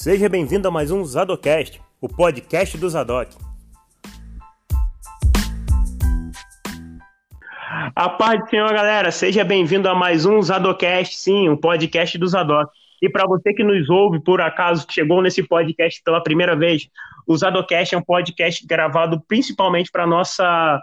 Seja bem-vindo a mais um Zadocast, o podcast do Zadok. A paz do Senhor, galera. Seja bem-vindo a mais um Zadocast, sim, um podcast do Zadok. E para você que nos ouve, por acaso, que chegou nesse podcast pela primeira vez, o Zadocast é um podcast gravado principalmente para nossa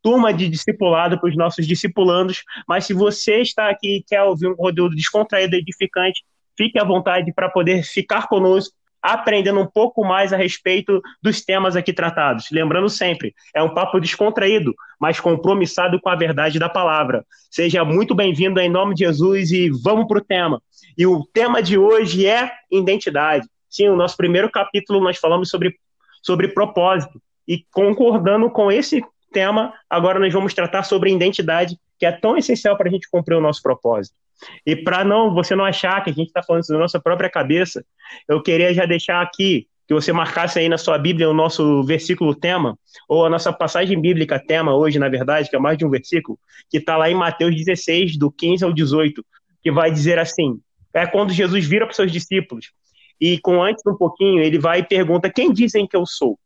turma de discipulado, para os nossos discipulandos. Mas se você está aqui e quer ouvir um conteúdo descontraído e edificante, fique à vontade para poder ficar conosco, aprendendo um pouco mais a respeito dos temas aqui tratados. Lembrando sempre, é um papo descontraído, mas compromissado com a verdade da palavra. Seja muito bem-vindo em nome de Jesus e vamos para o tema. E o tema de hoje é identidade. Sim, o nosso primeiro capítulo nós falamos sobre, sobre propósito. E concordando com esse tema, agora nós vamos tratar sobre identidade, que é tão essencial para a gente cumprir o nosso propósito. E para não você não achar que a gente está falando da nossa própria cabeça, eu queria já deixar aqui que você marcasse aí na sua Bíblia o nosso versículo tema, ou a nossa passagem bíblica tema hoje, na verdade, que é mais de um versículo, que está lá em Mateus 16, do 15 ao 18, que vai dizer assim: é quando Jesus vira para os seus discípulos, e com antes um pouquinho, ele vai e pergunta: Quem dizem que eu sou?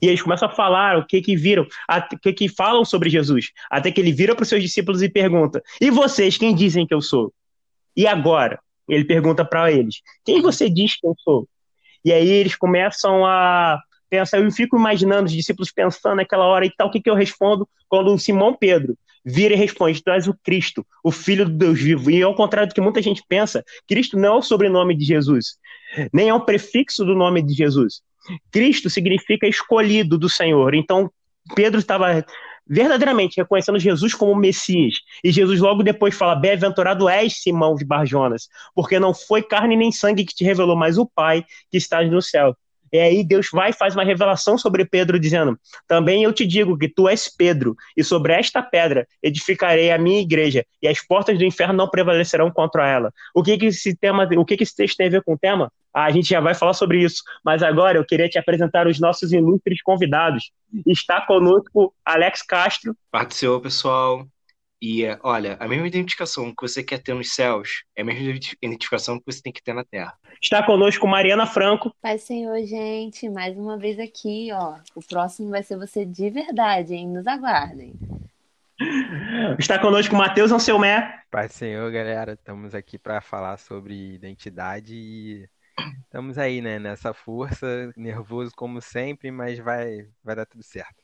E eles começam a falar o que que viram, o que que falam sobre Jesus. Até que ele vira para os seus discípulos e pergunta: E vocês, quem dizem que eu sou? E agora? Ele pergunta para eles: Quem você diz que eu sou? E aí eles começam a pensar. Eu fico imaginando os discípulos pensando naquela hora e tal. O que, que eu respondo quando o Simão Pedro vira e responde: Tu és o Cristo, o Filho do Deus vivo. E ao contrário do que muita gente pensa, Cristo não é o sobrenome de Jesus, nem é um prefixo do nome de Jesus. Cristo significa escolhido do Senhor. Então, Pedro estava verdadeiramente reconhecendo Jesus como Messias. E Jesus logo depois fala: Bem-aventurado és, Simão de Barjonas, porque não foi carne nem sangue que te revelou, mas o Pai que está no céu. E aí Deus vai e faz uma revelação sobre Pedro, dizendo: Também eu te digo que tu és Pedro, e sobre esta pedra edificarei a minha igreja, e as portas do inferno não prevalecerão contra ela. O que, que esse tema, o que, que esse texto tem a ver com o tema? Ah, a gente já vai falar sobre isso, mas agora eu queria te apresentar os nossos ilustres convidados. Está conosco Alex Castro. Senhor, pessoal. E olha, a mesma identificação que você quer ter nos céus é a mesma identificação que você tem que ter na terra. Está conosco Mariana Franco. Pai Senhor, gente, mais uma vez aqui, ó. O próximo vai ser você de verdade, hein? Nos aguardem. Está conosco Matheus Anselmé. Pai Senhor, galera, estamos aqui para falar sobre identidade e estamos aí, né, nessa força, nervoso como sempre, mas vai, vai dar tudo certo.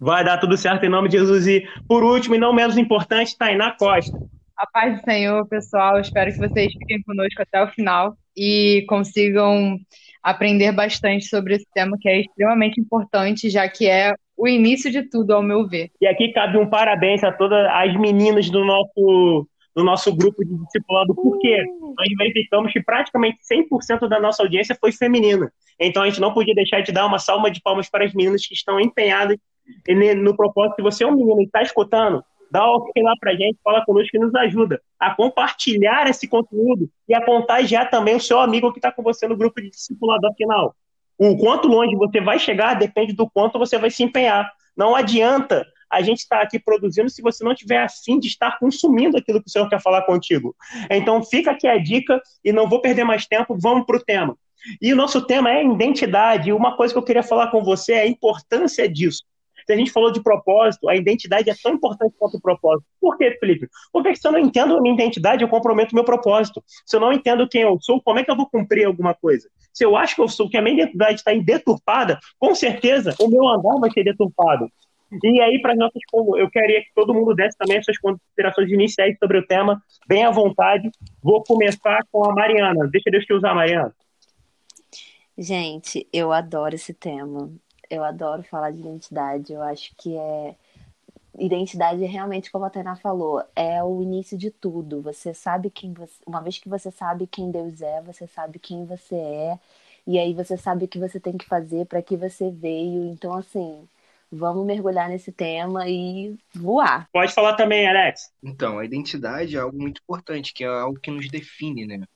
Vai dar tudo certo em nome de Jesus. E, por último, e não menos importante, Tainá Costa. A paz do Senhor, pessoal. Espero que vocês fiquem conosco até o final e consigam aprender bastante sobre esse tema que é extremamente importante, já que é o início de tudo, ao meu ver. E aqui cabe um parabéns a todas as meninas do nosso, do nosso grupo de discipulado, porque nós verificamos que praticamente 100% da nossa audiência foi feminina. Então a gente não podia deixar de dar uma salva de palmas para as meninas que estão empenhadas no propósito, se você é um menino e está escutando, dá o ok lá pra gente, fala conosco que nos ajuda a compartilhar esse conteúdo e a contagiar também o seu amigo que está com você no grupo de discipulador final. O quanto longe você vai chegar depende do quanto você vai se empenhar. Não adianta a gente estar tá aqui produzindo se você não tiver afim de estar consumindo aquilo que o Senhor quer falar contigo. Então fica aqui a dica e não vou perder mais tempo, vamos para o tema. E o nosso tema é identidade. E uma coisa que eu queria falar com você é a importância disso. Se a gente falou de propósito, a identidade é tão importante quanto o propósito. Por quê, Felipe? Porque se eu não entendo a minha identidade, eu comprometo o meu propósito. Se eu não entendo quem eu sou, como é que eu vou cumprir alguma coisa? Se eu acho que eu sou, que a minha identidade está deturpada, com certeza o meu andar vai ser deturpado. E aí, para nossas eu queria que todo mundo desse também as suas considerações iniciais sobre o tema, bem à vontade. Vou começar com a Mariana. Deixa Deus te usar, Mariana. Gente, eu adoro esse tema eu adoro falar de identidade. Eu acho que é. Identidade é realmente, como a Tainá falou, é o início de tudo. Você sabe quem você. Uma vez que você sabe quem Deus é, você sabe quem você é. E aí você sabe o que você tem que fazer, para que você veio. Então, assim, vamos mergulhar nesse tema e voar. Pode falar também, Alex. Então, a identidade é algo muito importante, que é algo que nos define, né?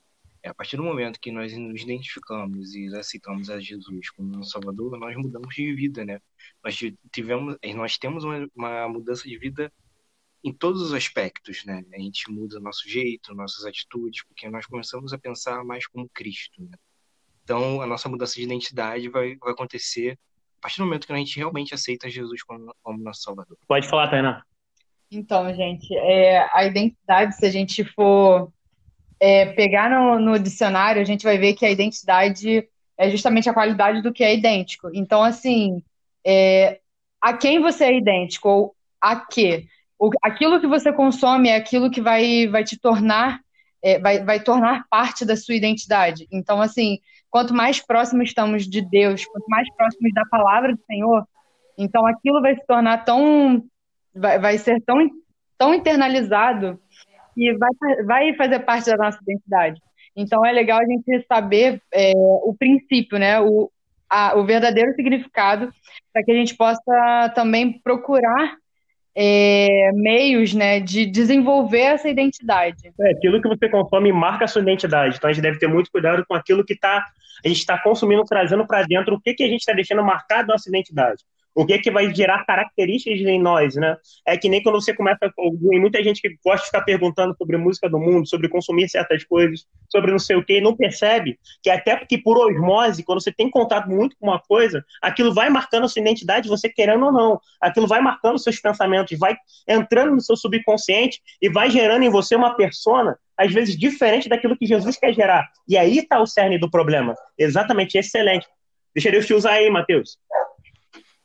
É a partir do momento que nós nos identificamos e aceitamos a Jesus como nosso Salvador, nós mudamos de vida, né? Nós tivemos, nós temos uma, uma mudança de vida em todos os aspectos, né? A gente muda nosso jeito, nossas atitudes, porque nós começamos a pensar mais como Cristo, né? Então, a nossa mudança de identidade vai, vai acontecer a partir do momento que a gente realmente aceita Jesus como, como nosso Salvador. Pode falar, Tainá. Então, gente, é, a identidade, se a gente for é, pegar no, no dicionário, a gente vai ver que a identidade é justamente a qualidade do que é idêntico. Então, assim, é, a quem você é idêntico ou a quê? O, aquilo que você consome é aquilo que vai, vai te tornar, é, vai, vai tornar parte da sua identidade. Então, assim, quanto mais próximos estamos de Deus, quanto mais próximos da palavra do Senhor, então aquilo vai se tornar tão, vai, vai ser tão, tão internalizado que vai, vai fazer parte da nossa identidade. Então é legal a gente saber é, o princípio, né? O, a, o verdadeiro significado, para que a gente possa também procurar é, meios né, de desenvolver essa identidade. É, aquilo que você consome marca a sua identidade. Então a gente deve ter muito cuidado com aquilo que tá, a gente está consumindo, trazendo para dentro, o que, que a gente está deixando marcar a nossa identidade o que é que vai gerar características em nós, né? É que nem quando você começa, tem muita gente que gosta de ficar perguntando sobre música do mundo, sobre consumir certas coisas, sobre não sei o quê, e não percebe que até porque por osmose, quando você tem contato muito com uma coisa, aquilo vai marcando a sua identidade, você querendo ou não. Aquilo vai marcando seus pensamentos, vai entrando no seu subconsciente e vai gerando em você uma persona às vezes diferente daquilo que Jesus quer gerar. E aí está o cerne do problema. Exatamente, excelente. Deixa Deus te usar aí, Matheus.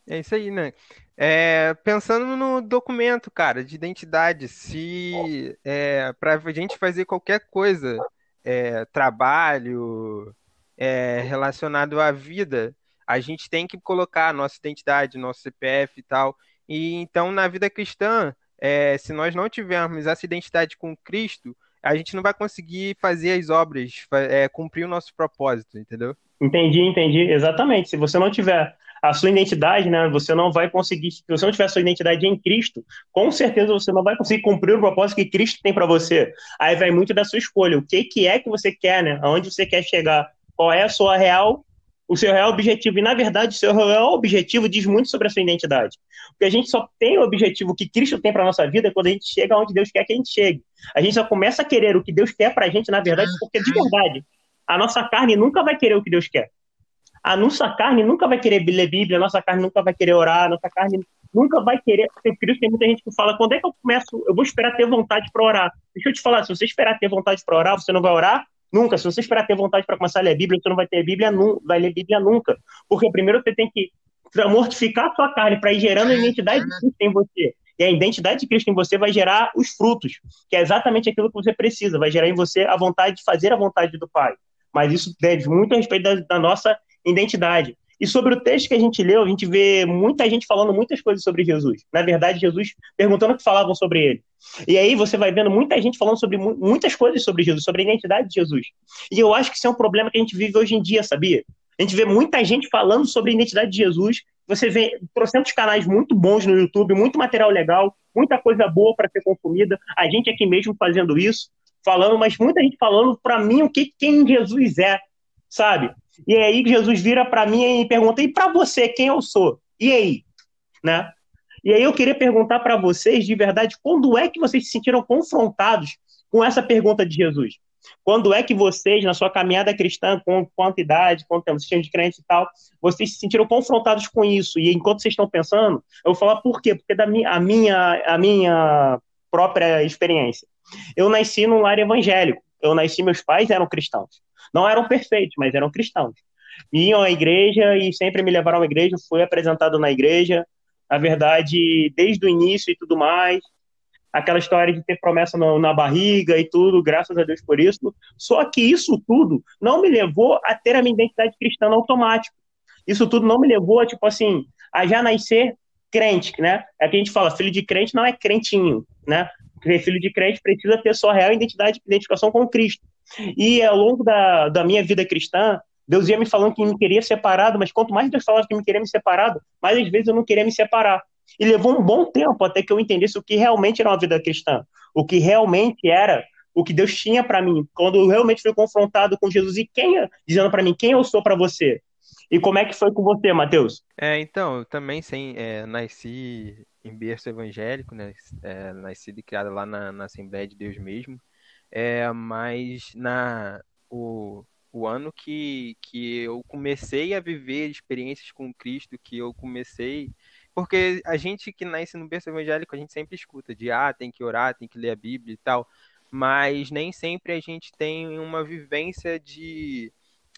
É isso aí, né? É, pensando no documento, cara, de identidade, se é, para a gente fazer qualquer coisa, é, trabalho, é, relacionado à vida, a gente tem que colocar nossa identidade, nosso CPF e tal. E então, na vida cristã, é, se nós não tivermos essa identidade com Cristo, a gente não vai conseguir fazer as obras, é, cumprir o nosso propósito, entendeu? Entendi, entendi. Exatamente. Se você não tiver a sua identidade, né? Você não vai conseguir, se você não tiver a sua identidade em Cristo, com certeza você não vai conseguir cumprir o propósito que Cristo tem para você. Aí vai muito da sua escolha. O que, que é que você quer, né? Aonde você quer chegar? Qual é a sua real, o seu real objetivo? E na verdade, o seu real objetivo diz muito sobre a sua identidade. Porque a gente só tem o objetivo que Cristo tem para nossa vida quando a gente chega onde Deus quer que a gente chegue. A gente só começa a querer o que Deus quer para a gente, na verdade, porque de verdade a nossa carne nunca vai querer o que Deus quer. A nossa carne nunca vai querer ler Bíblia, a nossa carne nunca vai querer orar, a nossa carne nunca vai querer. Por isso tem muita gente que fala: quando é que eu começo? Eu vou esperar ter vontade para orar. Deixa eu te falar: se você esperar ter vontade para orar, você não vai orar nunca. Se você esperar ter vontade para começar a ler Bíblia, você não vai ter Bíblia, vai ler Bíblia nunca. Porque primeiro você tem que mortificar a sua carne para ir gerando a identidade de Cristo em você. E a identidade de Cristo em você vai gerar os frutos, que é exatamente aquilo que você precisa, vai gerar em você a vontade de fazer a vontade do Pai. Mas isso deve muito a respeito da, da nossa identidade. E sobre o texto que a gente leu, a gente vê muita gente falando muitas coisas sobre Jesus. Na verdade, Jesus perguntando o que falavam sobre ele. E aí você vai vendo muita gente falando sobre muitas coisas sobre Jesus, sobre a identidade de Jesus. E eu acho que isso é um problema que a gente vive hoje em dia, sabia? A gente vê muita gente falando sobre a identidade de Jesus. Você vê trocentos canais muito bons no YouTube, muito material legal, muita coisa boa para ser consumida. A gente aqui mesmo fazendo isso falando, mas muita gente falando para mim o que quem Jesus é, sabe? E é aí que Jesus vira para mim e pergunta: "E para você, quem eu sou?" E aí, né? E aí eu queria perguntar para vocês, de verdade, quando é que vocês se sentiram confrontados com essa pergunta de Jesus? Quando é que vocês, na sua caminhada cristã, com quanta idade, quanto tempo vocês de crente e tal, vocês se sentiram confrontados com isso? E enquanto vocês estão pensando, eu vou falar por quê? Porque da minha, a, minha, a minha própria experiência. Eu nasci num lar evangélico. Eu nasci, meus pais eram cristãos. Não eram perfeitos, mas eram cristãos. Iam à igreja e sempre me levaram à igreja, fui apresentado na igreja. Na verdade, desde o início e tudo mais. Aquela história de ter promessa no, na barriga e tudo, graças a Deus por isso. Só que isso tudo não me levou a ter a minha identidade cristã automático. Isso tudo não me levou a, tipo assim, a já nascer crente, né? É que a gente fala, filho de crente não é crentinho, né? Filho de crente precisa ter sua real identidade, identificação com Cristo. E ao longo da, da minha vida cristã, Deus ia me falando que me queria separado, mas quanto mais Deus falava que me queria me separado, mais às vezes eu não queria me separar. E levou um bom tempo até que eu entendesse o que realmente era uma vida cristã, o que realmente era o que Deus tinha para mim. Quando eu realmente fui confrontado com Jesus e quem dizendo para mim quem eu sou para você. E como é que foi com você, Mateus? É, então, eu também sem, é, nasci em berço evangélico, né? É, nascido e criado lá na, na Assembleia de Deus mesmo. É, mas na o, o ano que, que eu comecei a viver experiências com Cristo, que eu comecei. Porque a gente que nasce no berço evangélico, a gente sempre escuta de ah, tem que orar, tem que ler a Bíblia e tal. Mas nem sempre a gente tem uma vivência de,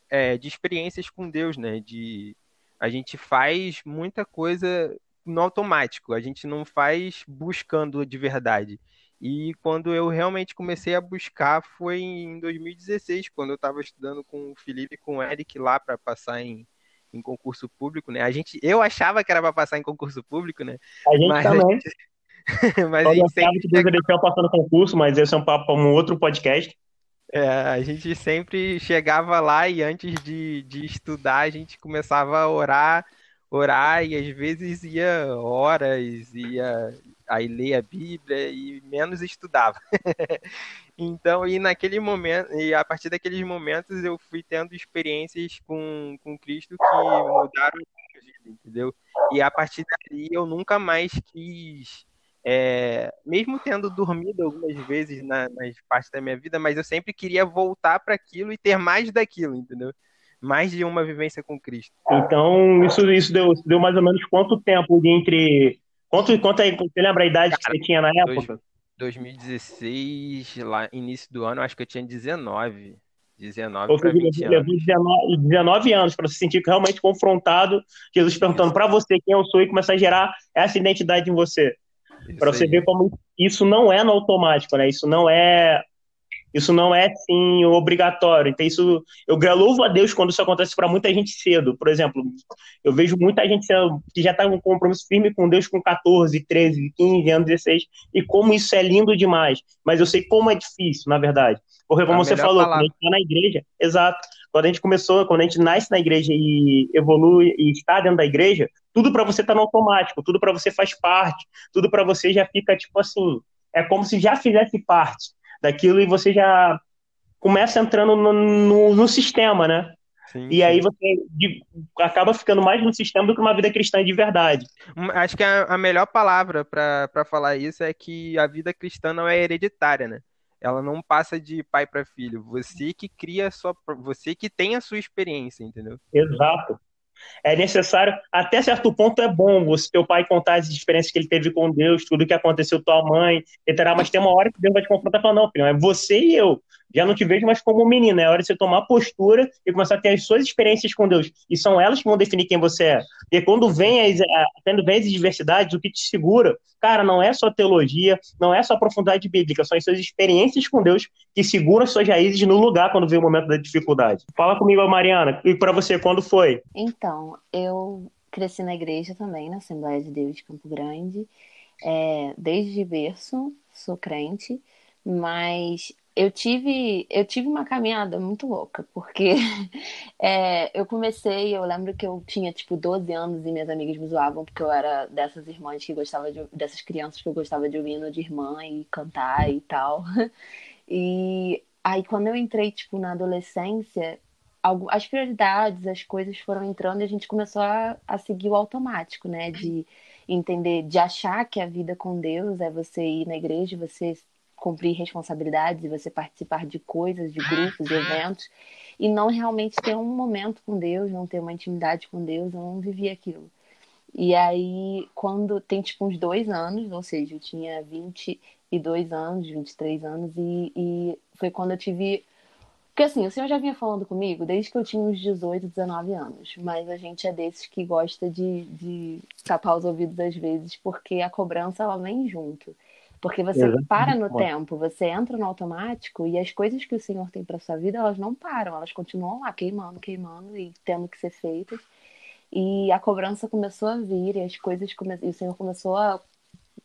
é, de experiências com Deus, né? De, a gente faz muita coisa no automático, a gente não faz buscando de verdade. E quando eu realmente comecei a buscar foi em 2016, quando eu estava estudando com o Felipe e com o Eric lá para passar em, em concurso público, né? A gente, eu achava que era para passar em concurso público, né? A gente mas também. A gente, mas a gente sempre... que Deus passando concurso, mas esse é um papo para um outro podcast. É, a gente sempre chegava lá e antes de, de estudar a gente começava a orar, orar e às vezes ia horas, ia aí ler a Bíblia e menos estudava. então, e naquele momento, e a partir daqueles momentos eu fui tendo experiências com, com Cristo que mudaram a vida, entendeu? E a partir dali eu nunca mais quis, é, mesmo tendo dormido algumas vezes na, nas partes da minha vida, mas eu sempre queria voltar para aquilo e ter mais daquilo, entendeu? Mais de uma vivência com Cristo. Então, isso, isso deu, deu mais ou menos quanto tempo entre Quanto, quanto aí, você lembra a idade Cara, que você tinha na época? 2016, lá, início do ano, acho que eu tinha 19. 19 para 20 anos. 19, 19 anos para se sentir realmente confrontado, Jesus perguntando para você quem eu sou e começar a gerar essa identidade em você. Para você ver como isso não é no automático, né? Isso não é isso não é, sim, obrigatório. Então, isso, eu louvo a Deus quando isso acontece para muita gente cedo. Por exemplo, eu vejo muita gente que já está com um compromisso firme com Deus com 14, 13, 15 anos, 16, e como isso é lindo demais. Mas eu sei como é difícil, na verdade. Porque, como você falou, palavra. quando a gente está na igreja, exato. Quando a gente começou, quando a gente nasce na igreja e evolui e está dentro da igreja, tudo para você está no automático, tudo para você faz parte, tudo para você já fica tipo assim, é como se já fizesse parte daquilo e você já começa entrando no, no, no sistema, né? Sim, e sim. aí você acaba ficando mais no sistema do que uma vida cristã de verdade. Hum, acho que a, a melhor palavra para falar isso é que a vida cristã não é hereditária, né? Ela não passa de pai para filho. Você que cria a sua, você que tem a sua experiência, entendeu? Exato é necessário, até certo ponto é bom você teu pai contar as experiências que ele teve com Deus, tudo que aconteceu com tua mãe, etc. Mas tem uma hora que Deus vai te confrontar e falar, não, filho, é você e eu. Já não te vejo mais como menino, é hora de você tomar postura e começar a ter as suas experiências com Deus. E são elas que vão definir quem você é. Porque quando vem as, quando vem as diversidades, o que te segura, cara, não é só teologia, não é só profundidade bíblica, são as suas experiências com Deus que seguram as suas raízes no lugar quando vem o momento da dificuldade. Fala comigo, Mariana, e para você, quando foi? Então, eu cresci na igreja também, na Assembleia de Deus de Campo Grande, é, desde berço, sou crente, mas eu tive, eu tive uma caminhada muito louca, porque é, eu comecei, eu lembro que eu tinha tipo 12 anos e minhas amigas me zoavam porque eu era dessas irmãs que gostava de, dessas crianças que eu gostava de ouvir no de irmã e cantar e tal. E aí quando eu entrei tipo na adolescência, as prioridades, as coisas foram entrando e a gente começou a, a seguir o automático, né? De entender, de achar que a vida com Deus é você ir na igreja, você cumprir responsabilidades e você participar de coisas, de grupos, de eventos, e não realmente ter um momento com Deus, não ter uma intimidade com Deus, eu não vivi aquilo. E aí, quando tem tipo uns dois anos, ou seja, eu tinha 22 anos, 23 anos, e, e foi quando eu tive. Porque assim, o senhor já vinha falando comigo desde que eu tinha uns 18, 19 anos, mas a gente é desses que gosta de, de tapar os ouvidos às vezes, porque a cobrança ela vem junto. Porque você Exatamente. para no tempo, você entra no automático e as coisas que o Senhor tem para sua vida, elas não param, elas continuam lá queimando, queimando e tendo que ser feitas. E a cobrança começou a vir e as coisas come... e o Senhor começou a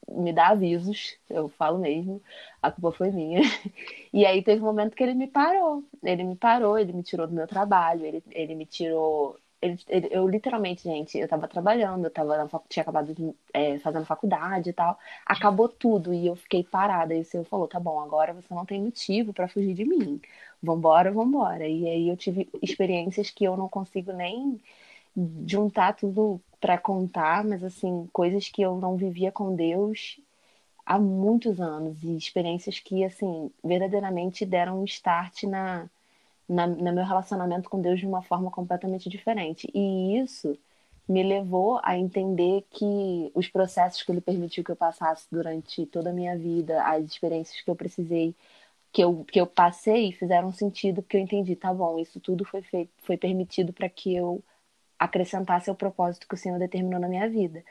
me dar avisos, eu falo mesmo, a culpa foi minha. E aí teve um momento que ele me parou. Ele me parou, ele me tirou do meu trabalho, ele, ele me tirou ele, ele, eu literalmente, gente, eu tava trabalhando, eu tava na, tinha acabado de, é, fazendo faculdade e tal. Acabou tudo e eu fiquei parada. E o senhor falou: tá bom, agora você não tem motivo para fugir de mim. Vambora, vambora. E aí eu tive experiências que eu não consigo nem juntar tudo para contar, mas assim, coisas que eu não vivia com Deus há muitos anos e experiências que assim verdadeiramente deram um start na na, no meu relacionamento com Deus de uma forma completamente diferente. E isso me levou a entender que os processos que ele permitiu que eu passasse durante toda a minha vida, as experiências que eu precisei, que eu, que eu passei, fizeram sentido, porque eu entendi, tá bom, isso tudo foi feito, foi permitido para que eu acrescentasse ao propósito que o Senhor determinou na minha vida.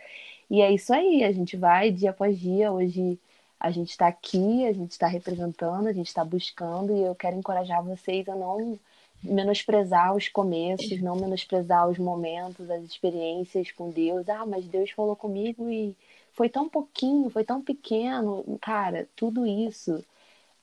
E é isso aí, a gente vai dia após dia, hoje a gente está aqui, a gente está representando, a gente está buscando, e eu quero encorajar vocês a não menosprezar os começos, não menosprezar os momentos, as experiências com Deus. Ah, mas Deus falou comigo e foi tão pouquinho, foi tão pequeno. Cara, tudo isso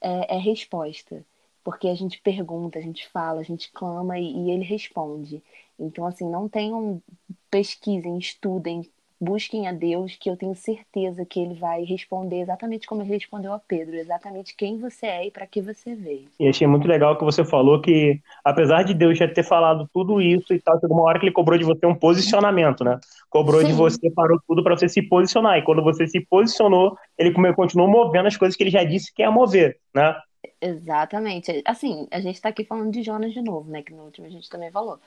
é, é resposta. Porque a gente pergunta, a gente fala, a gente clama e, e ele responde. Então, assim, não tenham, pesquisem, estudem, busquem a Deus, que eu tenho certeza que ele vai responder exatamente como ele respondeu a Pedro, exatamente quem você é e para que você veio. E achei muito legal que você falou que, apesar de Deus já ter falado tudo isso e tal, chegou uma hora que ele cobrou de você um posicionamento, né? Cobrou Sim. de você, parou tudo para você se posicionar. E quando você se posicionou, ele continuou movendo as coisas que ele já disse que ia mover, né? Exatamente. Assim, a gente está aqui falando de Jonas de novo, né? Que no último a gente também falou.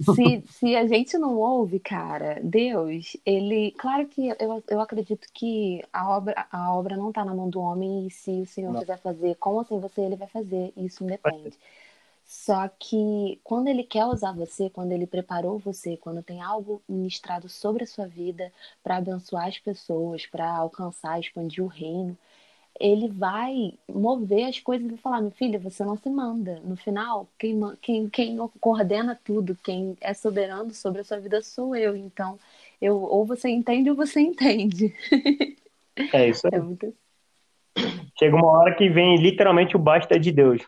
Se, se a gente não ouve, cara, Deus, ele. Claro que eu, eu acredito que a obra, a obra não está na mão do homem e se o Senhor não. quiser fazer como assim você, ele vai fazer. Isso independe. Só que quando ele quer usar você, quando ele preparou você, quando tem algo ministrado sobre a sua vida para abençoar as pessoas, para alcançar, expandir o reino, ele vai mover as coisas e falar, meu filho, você não se manda. No final, quem, quem, quem coordena tudo, quem é soberano sobre a sua vida sou eu. Então, eu, ou você entende ou você entende. É isso aí. É muito... Chega uma hora que vem literalmente o basta de Deus.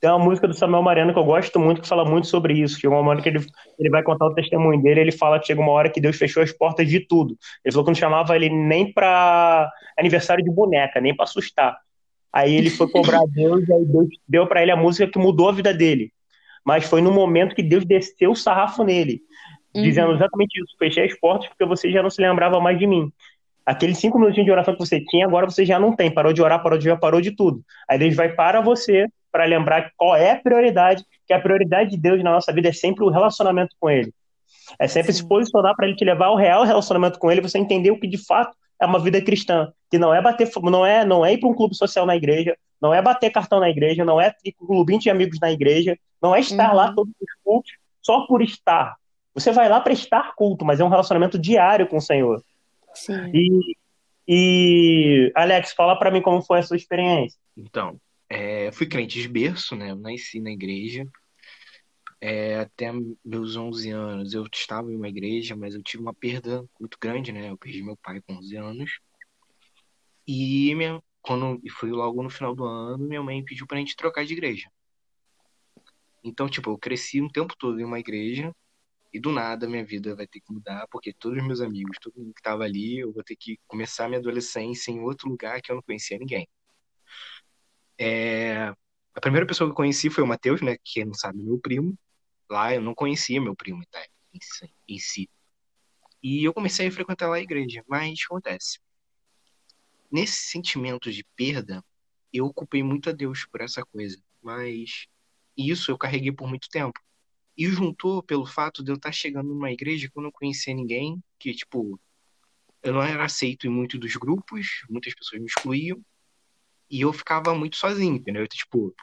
Tem uma música do Samuel Mariano que eu gosto muito, que fala muito sobre isso. Chega uma hora que ele, ele vai contar o testemunho dele, ele fala que chega uma hora que Deus fechou as portas de tudo. Ele falou que não chamava ele nem para aniversário de boneca, nem para assustar. Aí ele foi cobrar Deus, e aí Deus deu para ele a música que mudou a vida dele. Mas foi no momento que Deus desceu o sarrafo nele, uhum. dizendo exatamente isso: fechei as portas porque você já não se lembrava mais de mim. Aqueles cinco minutinhos de oração que você tinha, agora você já não tem. Parou de orar, parou de orar, parou de tudo. Aí Deus vai para você para lembrar qual é a prioridade, que a prioridade de Deus na nossa vida é sempre o relacionamento com Ele. É sempre Sim. se posicionar para Ele te levar ao real relacionamento com Ele, você entender o que de fato é uma vida cristã, que não é bater, não é, não é ir para um clube social na igreja, não é bater cartão na igreja, não é ir com um clubinho de amigos na igreja, não é estar uhum. lá todos os cultos só por estar. Você vai lá para estar culto, mas é um relacionamento diário com o Senhor. Sim. E, e Alex, fala para mim como foi a sua experiência. Então, é, fui crente de berço, né? Eu nasci na igreja. É, até meus 11 anos eu estava em uma igreja, mas eu tive uma perda muito grande, né? Eu perdi meu pai com 11 anos. E minha, quando foi logo no final do ano, minha mãe pediu pra gente trocar de igreja. Então, tipo, eu cresci um tempo todo em uma igreja e do nada minha vida vai ter que mudar, porque todos os meus amigos, todo mundo que estava ali, eu vou ter que começar minha adolescência em outro lugar que eu não conhecia ninguém. É... A primeira pessoa que eu conheci foi o Matheus, né? Que não sabe, meu primo. Lá eu não conhecia meu primo tá? em si. E eu comecei a frequentar lá a igreja. Mas acontece. Nesse sentimento de perda, eu ocupei muito a Deus por essa coisa. Mas isso eu carreguei por muito tempo. E juntou pelo fato de eu estar chegando numa igreja que eu não conhecia ninguém, que, tipo, eu não era aceito em muitos dos grupos, muitas pessoas me excluíam e eu ficava muito sozinho, entendeu? Então, tipo,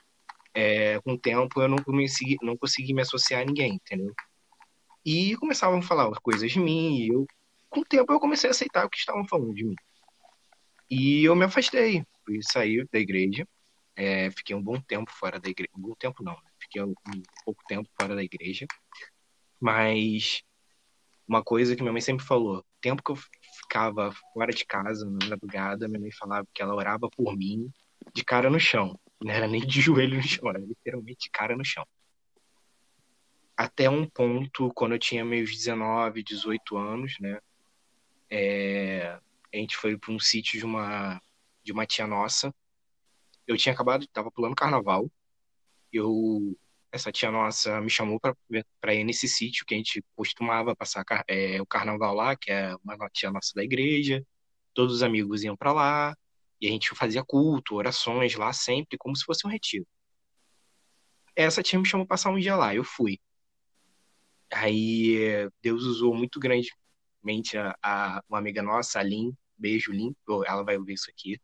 é, com o tempo eu não consegui, não consegui me associar a ninguém, entendeu? E começavam a falar coisas de mim, e eu, com o tempo eu comecei a aceitar o que estavam falando de mim. E eu me afastei, fui sair da igreja, é, fiquei um bom tempo fora da igreja, um bom tempo não, né? fiquei um, pouco tempo fora da igreja, mas uma coisa que minha mãe sempre falou, tempo que eu ficava fora de casa na madrugada, minha mãe falava que ela orava por mim de cara no chão. Não era nem de joelho no chão, era literalmente de cara no chão. Até um ponto, quando eu tinha meus 19, 18 anos, né? É, a gente foi para um sítio de uma, de uma tia nossa. Eu tinha acabado, estava pulando carnaval. Eu essa tia nossa me chamou para ir nesse sítio que a gente costumava passar é, o carnaval lá, que é uma tia nossa da igreja. Todos os amigos iam para lá e a gente fazia culto, orações lá sempre, como se fosse um retiro. essa tia me chamou pra passar um dia lá, eu fui. Aí Deus usou muito grandemente a, a uma amiga nossa, a Lin, beijo Lin, ela vai ouvir isso aqui.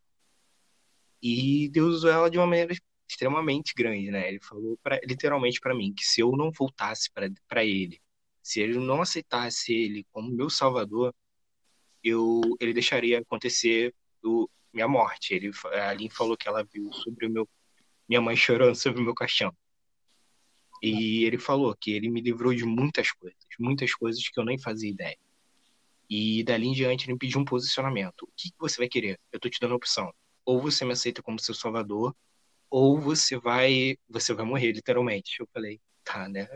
E Deus usou ela de uma maneira extremamente grande, né? Ele falou pra, literalmente para mim que se eu não voltasse para ele, se ele não aceitasse ele como meu salvador, eu ele deixaria acontecer o, minha morte. Ele, a Lin falou que ela viu sobre o meu minha mãe chorando sobre o meu caixão. E ele falou que ele me livrou de muitas coisas, muitas coisas que eu nem fazia ideia. E dali em diante ele me pediu um posicionamento. O que você vai querer? Eu tô te dando a opção. Ou você me aceita como seu salvador, ou você vai, você vai morrer literalmente. Eu falei, tá, né?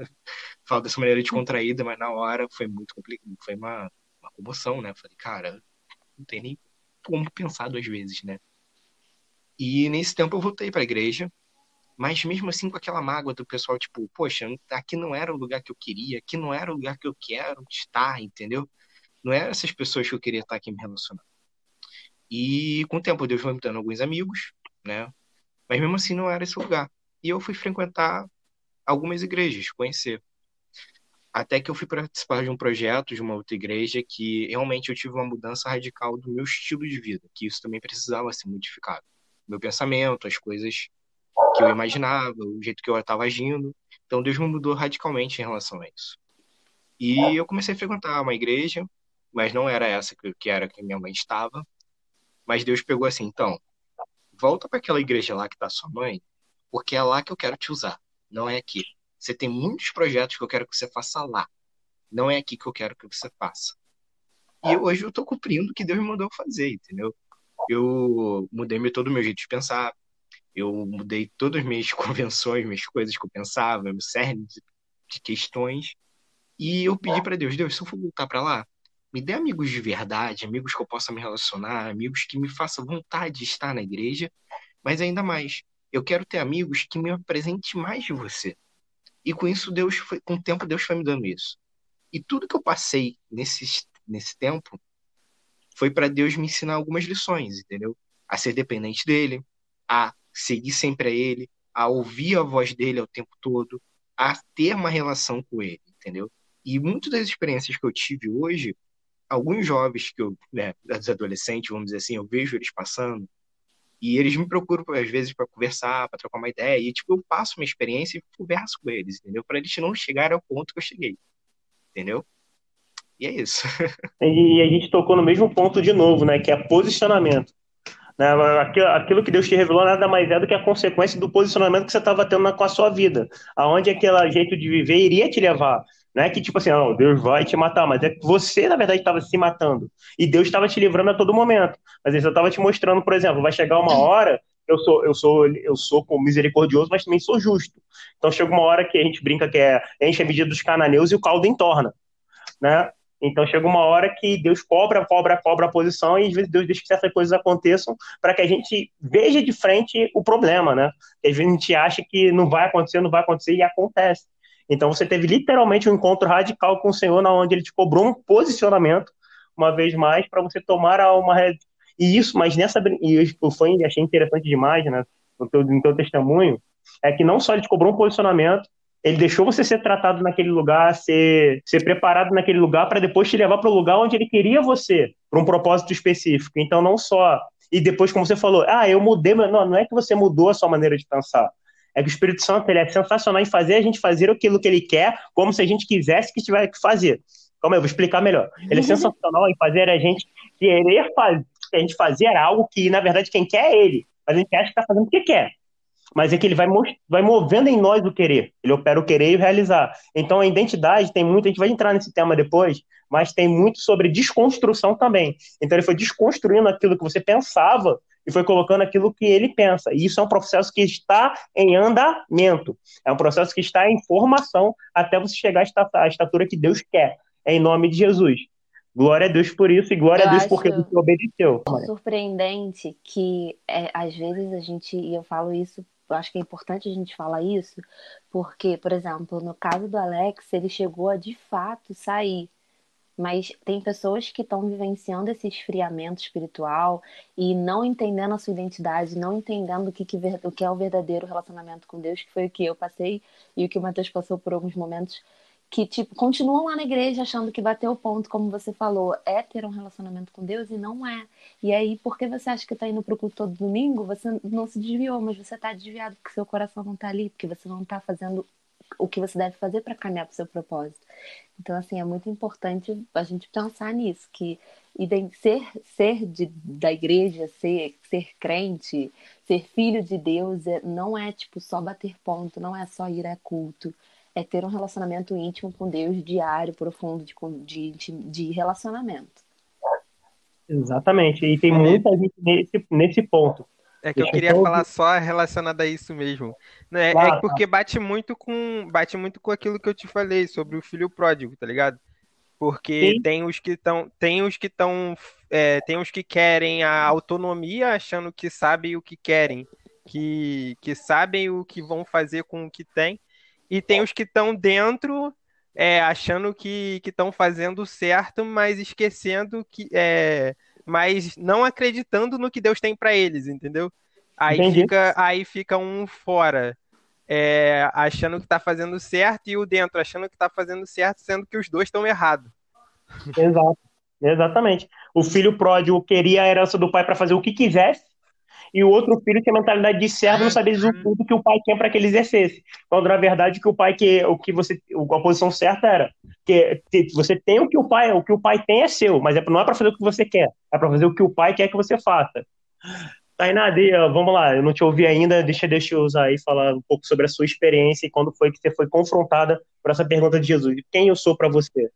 Falo dessa maneira descontraída, mas na hora foi muito complicado, foi uma, uma comoção, né? Falei, cara, não tem nem como pensar duas vezes, né? E nesse tempo eu voltei para a igreja, mas mesmo assim com aquela mágoa do pessoal, tipo, poxa, aqui não era o lugar que eu queria, aqui não era o lugar que eu quero estar, entendeu? Não eram essas pessoas que eu queria estar aqui me relacionando. E com o tempo Deus foi me dando alguns amigos, né? Mas mesmo assim não era esse lugar. E eu fui frequentar algumas igrejas, conhecer. Até que eu fui participar de um projeto de uma outra igreja que realmente eu tive uma mudança radical do meu estilo de vida, que isso também precisava ser modificado. Meu pensamento, as coisas que eu imaginava, o jeito que eu estava agindo. Então Deus me mudou radicalmente em relação a isso. E eu comecei a frequentar uma igreja, mas não era essa que era que minha mãe estava. Mas Deus pegou assim, então, volta para aquela igreja lá que está sua mãe, porque é lá que eu quero te usar, não é aqui. Você tem muitos projetos que eu quero que você faça lá, não é aqui que eu quero que você faça. E hoje eu estou cumprindo o que Deus me mandou fazer, entendeu? Eu mudei todo o meu jeito de pensar, eu mudei todas as minhas convenções, minhas coisas que eu pensava, meu cerne de, de questões. E eu pedi para Deus, Deus, se eu for voltar para lá, me dê amigos de verdade, amigos que eu possa me relacionar, amigos que me façam vontade de estar na igreja, mas ainda mais, eu quero ter amigos que me apresentem mais de você. E com isso, Deus foi, com o tempo, Deus foi me dando isso. E tudo que eu passei nesse, nesse tempo foi para Deus me ensinar algumas lições, entendeu? A ser dependente dele, a seguir sempre a ele, a ouvir a voz dele o tempo todo, a ter uma relação com ele, entendeu? E muitas das experiências que eu tive hoje, alguns jovens que eu, né, dos adolescentes, vamos dizer assim, eu vejo eles passando, e eles me procuram às vezes para conversar, para trocar uma ideia, e tipo, eu passo minha experiência e converso com eles, entendeu? Para eles não chegarem ao ponto que eu cheguei, entendeu? E é isso. e a gente tocou no mesmo ponto de novo, né? Que é posicionamento. Né? Aquilo que Deus te revelou nada mais é do que a consequência do posicionamento que você estava tendo com a sua vida. Aonde aquele jeito de viver iria te levar. Não é que, tipo assim, não, Deus vai te matar, mas é que você, na verdade, estava se matando. E Deus estava te livrando a todo momento. Mas ele só estava te mostrando, por exemplo, vai chegar uma hora, eu sou, eu sou, eu sou misericordioso, mas também sou justo. Então chega uma hora que a gente brinca que é enche a medida dos cananeus e o caldo entorna. Né? Então chega uma hora que Deus cobra, cobra, cobra a posição e às vezes Deus deixa que essas coisas aconteçam para que a gente veja de frente o problema, né? E às vezes a gente acha que não vai acontecer, não vai acontecer e acontece. Então você teve literalmente um encontro radical com o Senhor, na onde ele te cobrou um posicionamento, uma vez mais, para você tomar uma e isso, mas nessa e eu foi achei interessante demais, né? No teu, no teu testemunho, é que não só ele te cobrou um posicionamento, ele deixou você ser tratado naquele lugar, ser, ser preparado naquele lugar para depois te levar para o lugar onde ele queria você, para um propósito específico. Então, não só. E depois, como você falou, ah, eu mudei, mas não, não é que você mudou a sua maneira de pensar. É que o Espírito Santo ele é sensacional em fazer a gente fazer aquilo que ele quer, como se a gente quisesse que tivesse que fazer. Calma eu vou explicar melhor. Ele é sensacional em fazer a gente querer fazer, a gente fazer algo que, na verdade, quem quer é ele. Mas a gente acha que está fazendo porque quer mas é que ele vai, vai movendo em nós o querer. Ele opera o querer e o realizar. Então a identidade tem muito, a gente vai entrar nesse tema depois, mas tem muito sobre desconstrução também. Então ele foi desconstruindo aquilo que você pensava e foi colocando aquilo que ele pensa. E isso é um processo que está em andamento. É um processo que está em formação até você chegar à estatura que Deus quer, em nome de Jesus. Glória a Deus por isso e glória eu a Deus porque você obedeceu. Surpreendente que é, às vezes a gente, e eu falo isso eu acho que é importante a gente falar isso, porque, por exemplo, no caso do Alex, ele chegou a de fato sair Mas tem pessoas que estão vivenciando esse esfriamento espiritual e não entendendo a sua identidade, não entendendo o que, que, o que é o verdadeiro relacionamento com Deus, que foi o que eu passei e o que o Matheus passou por alguns momentos que tipo continuam lá na igreja achando que bater o ponto, como você falou, é ter um relacionamento com Deus e não é. E aí, por que você acha que está indo pro culto todo domingo? Você não se desviou, mas você está desviado porque seu coração não está ali, porque você não está fazendo o que você deve fazer para caminhar para o seu propósito. Então, assim, é muito importante a gente pensar nisso, que ser, ser de, da igreja, ser, ser crente, ser filho de Deus, é, não é tipo só bater ponto, não é só ir a culto é ter um relacionamento íntimo com Deus, diário, profundo, de, de, de relacionamento. Exatamente, e tem muita gente nesse, nesse ponto. É que eu queria falar só relacionado a isso mesmo. É, é porque bate muito com bate muito com aquilo que eu te falei sobre o filho pródigo, tá ligado? Porque Sim. tem os que estão tem os que estão é, tem os que querem a autonomia achando que sabem o que querem, que que sabem o que vão fazer com o que tem e tem os que estão dentro é, achando que estão fazendo certo, mas esquecendo que. É, mas não acreditando no que Deus tem para eles, entendeu? Aí fica, aí fica um fora. É, achando que está fazendo certo e o dentro achando que está fazendo certo, sendo que os dois estão errados. Exato, exatamente. O filho pródigo queria a herança do pai para fazer o que quisesse, e o outro filho tinha mentalidade de servo, não sabia tudo que o pai tinha para que ele exercesse. Quando na verdade que o pai que o que você a posição certa era que você tem o que o pai o que o pai tem é seu, mas é, não é para fazer o que você quer, é para fazer o que o pai quer que você faça. Tainá, vamos lá, eu não te ouvi ainda, deixa, deixa eu usar aí falar um pouco sobre a sua experiência e quando foi que você foi confrontada por essa pergunta de Jesus. Quem eu sou para você?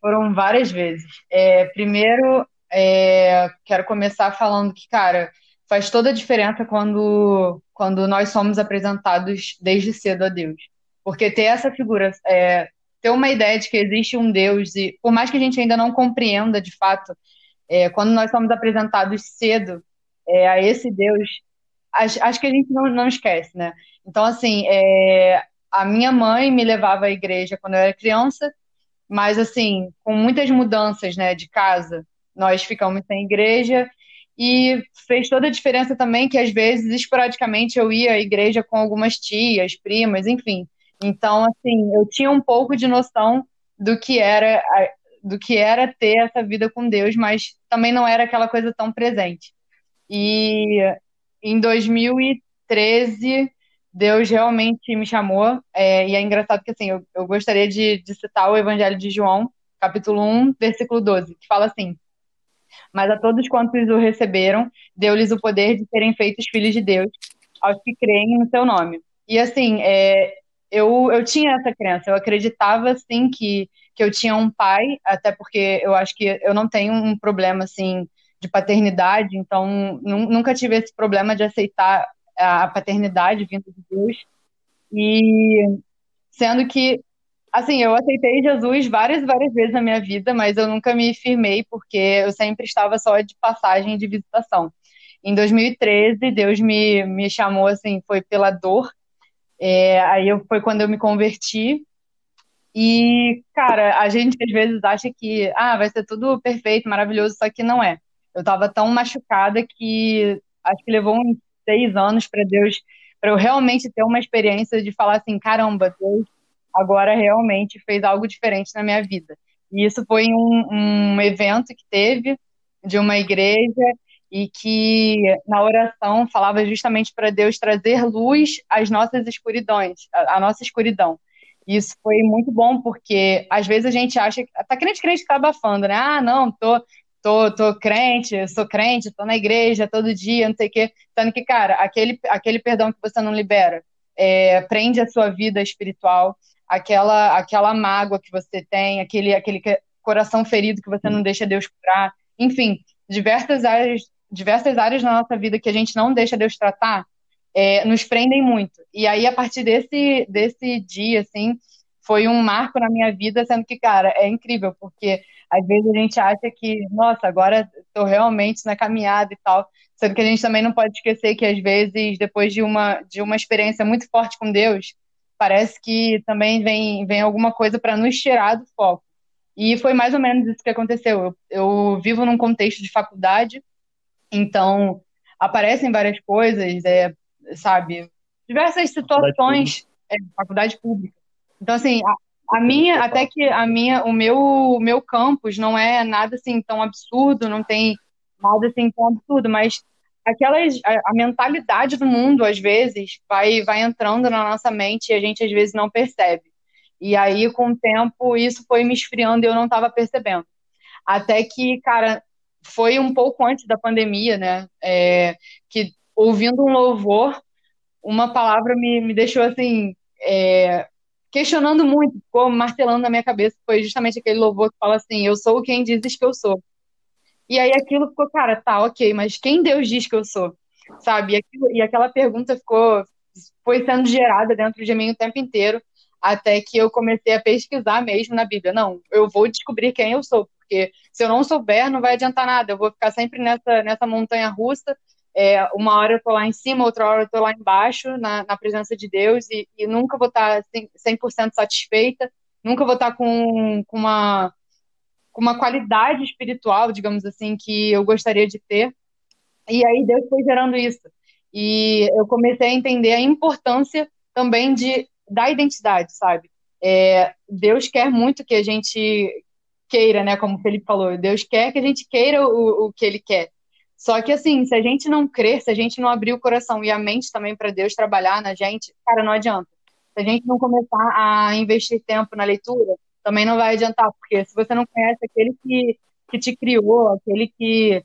foram várias vezes. É, primeiro, é, quero começar falando que, cara, faz toda a diferença quando, quando nós somos apresentados desde cedo a Deus. Porque ter essa figura, é, ter uma ideia de que existe um Deus, e por mais que a gente ainda não compreenda de fato, é, quando nós somos apresentados cedo é, a esse Deus, acho, acho, que a gente não, não esquece, né? Então, assim, é, a minha mãe me levava à igreja quando eu era criança, mas, assim, com muitas mudanças, né, de casa, nós ficamos sem igreja e fez toda a diferença também que, às vezes, esporadicamente, eu ia à igreja com algumas tias, primas, enfim. Então, assim, eu tinha um pouco de noção do que era do que era ter essa vida com Deus, mas também não era aquela coisa tão presente. E em 2013, Deus realmente me chamou, é, e é engraçado que, assim, eu, eu gostaria de, de citar o Evangelho de João, capítulo 1, versículo 12, que fala assim, mas a todos quantos o receberam, deu-lhes o poder de serem feitos filhos de Deus, aos que creem no seu nome. E assim, é, eu, eu tinha essa crença, eu acreditava assim que, que eu tinha um pai, até porque eu acho que eu não tenho um problema assim de paternidade, então nunca tive esse problema de aceitar a paternidade vinda de Deus. E sendo que Assim, eu aceitei Jesus várias várias vezes na minha vida, mas eu nunca me firmei porque eu sempre estava só de passagem de visitação. Em 2013, Deus me, me chamou, assim, foi pela dor. É, aí eu, foi quando eu me converti. E, cara, a gente às vezes acha que ah, vai ser tudo perfeito, maravilhoso, só que não é. Eu estava tão machucada que acho que levou uns seis anos para Deus, para eu realmente ter uma experiência de falar assim: caramba, Deus agora realmente fez algo diferente na minha vida. E isso foi um, um evento que teve de uma igreja e que na oração falava justamente para Deus trazer luz às nossas escuridões, à nossa escuridão. E isso foi muito bom, porque às vezes a gente acha tá crente, crente que tá abafando, né? Ah, não, tô, tô, tô crente, sou crente, tô na igreja todo dia, não sei o quê. Sendo que, cara, aquele, aquele perdão que você não libera é, prende a sua vida espiritual, aquela aquela mágoa que você tem, aquele aquele coração ferido que você não deixa Deus curar, enfim, diversas áreas diversas áreas na nossa vida que a gente não deixa Deus tratar, é, nos prendem muito. E aí a partir desse desse dia assim, foi um marco na minha vida, sendo que cara é incrível porque às vezes a gente acha que, nossa, agora estou realmente na caminhada e tal. Sendo que a gente também não pode esquecer que, às vezes, depois de uma, de uma experiência muito forte com Deus, parece que também vem, vem alguma coisa para nos tirar do foco. E foi mais ou menos isso que aconteceu. Eu, eu vivo num contexto de faculdade, então aparecem várias coisas, é, sabe? Diversas situações, é, faculdade pública. Então, assim, a, a minha, até que a minha, o meu, o meu campus não é nada assim tão absurdo, não tem nada assim tão absurdo, mas aquelas a, a, mentalidade do mundo às vezes vai vai entrando na nossa mente e a gente às vezes não percebe. E aí com o tempo isso foi me esfriando e eu não estava percebendo. Até que, cara, foi um pouco antes da pandemia, né? É, que ouvindo um louvor, uma palavra me, me deixou assim é, questionando muito, ficou martelando na minha cabeça. Foi justamente aquele louvor que fala assim: Eu sou quem dizes que eu sou. E aí aquilo ficou, cara, tá, ok, mas quem Deus diz que eu sou? Sabe? E, aquilo, e aquela pergunta ficou, foi sendo gerada dentro de mim o tempo inteiro, até que eu comecei a pesquisar mesmo na Bíblia. Não, eu vou descobrir quem eu sou, porque se eu não souber, não vai adiantar nada. Eu vou ficar sempre nessa, nessa montanha russa. É, uma hora eu tô lá em cima, outra hora eu tô lá embaixo, na, na presença de Deus, e, e nunca vou estar 100% satisfeita, nunca vou estar com, com uma com uma qualidade espiritual, digamos assim, que eu gostaria de ter. E aí Deus foi gerando isso. E eu comecei a entender a importância também de da identidade, sabe? É, Deus quer muito que a gente queira, né? Como o Felipe falou, Deus quer que a gente queira o, o que Ele quer. Só que assim, se a gente não crer, se a gente não abrir o coração e a mente também para Deus trabalhar na gente, cara, não adianta. Se a gente não começar a investir tempo na leitura, também não vai adiantar, porque se você não conhece aquele que, que te criou, aquele que,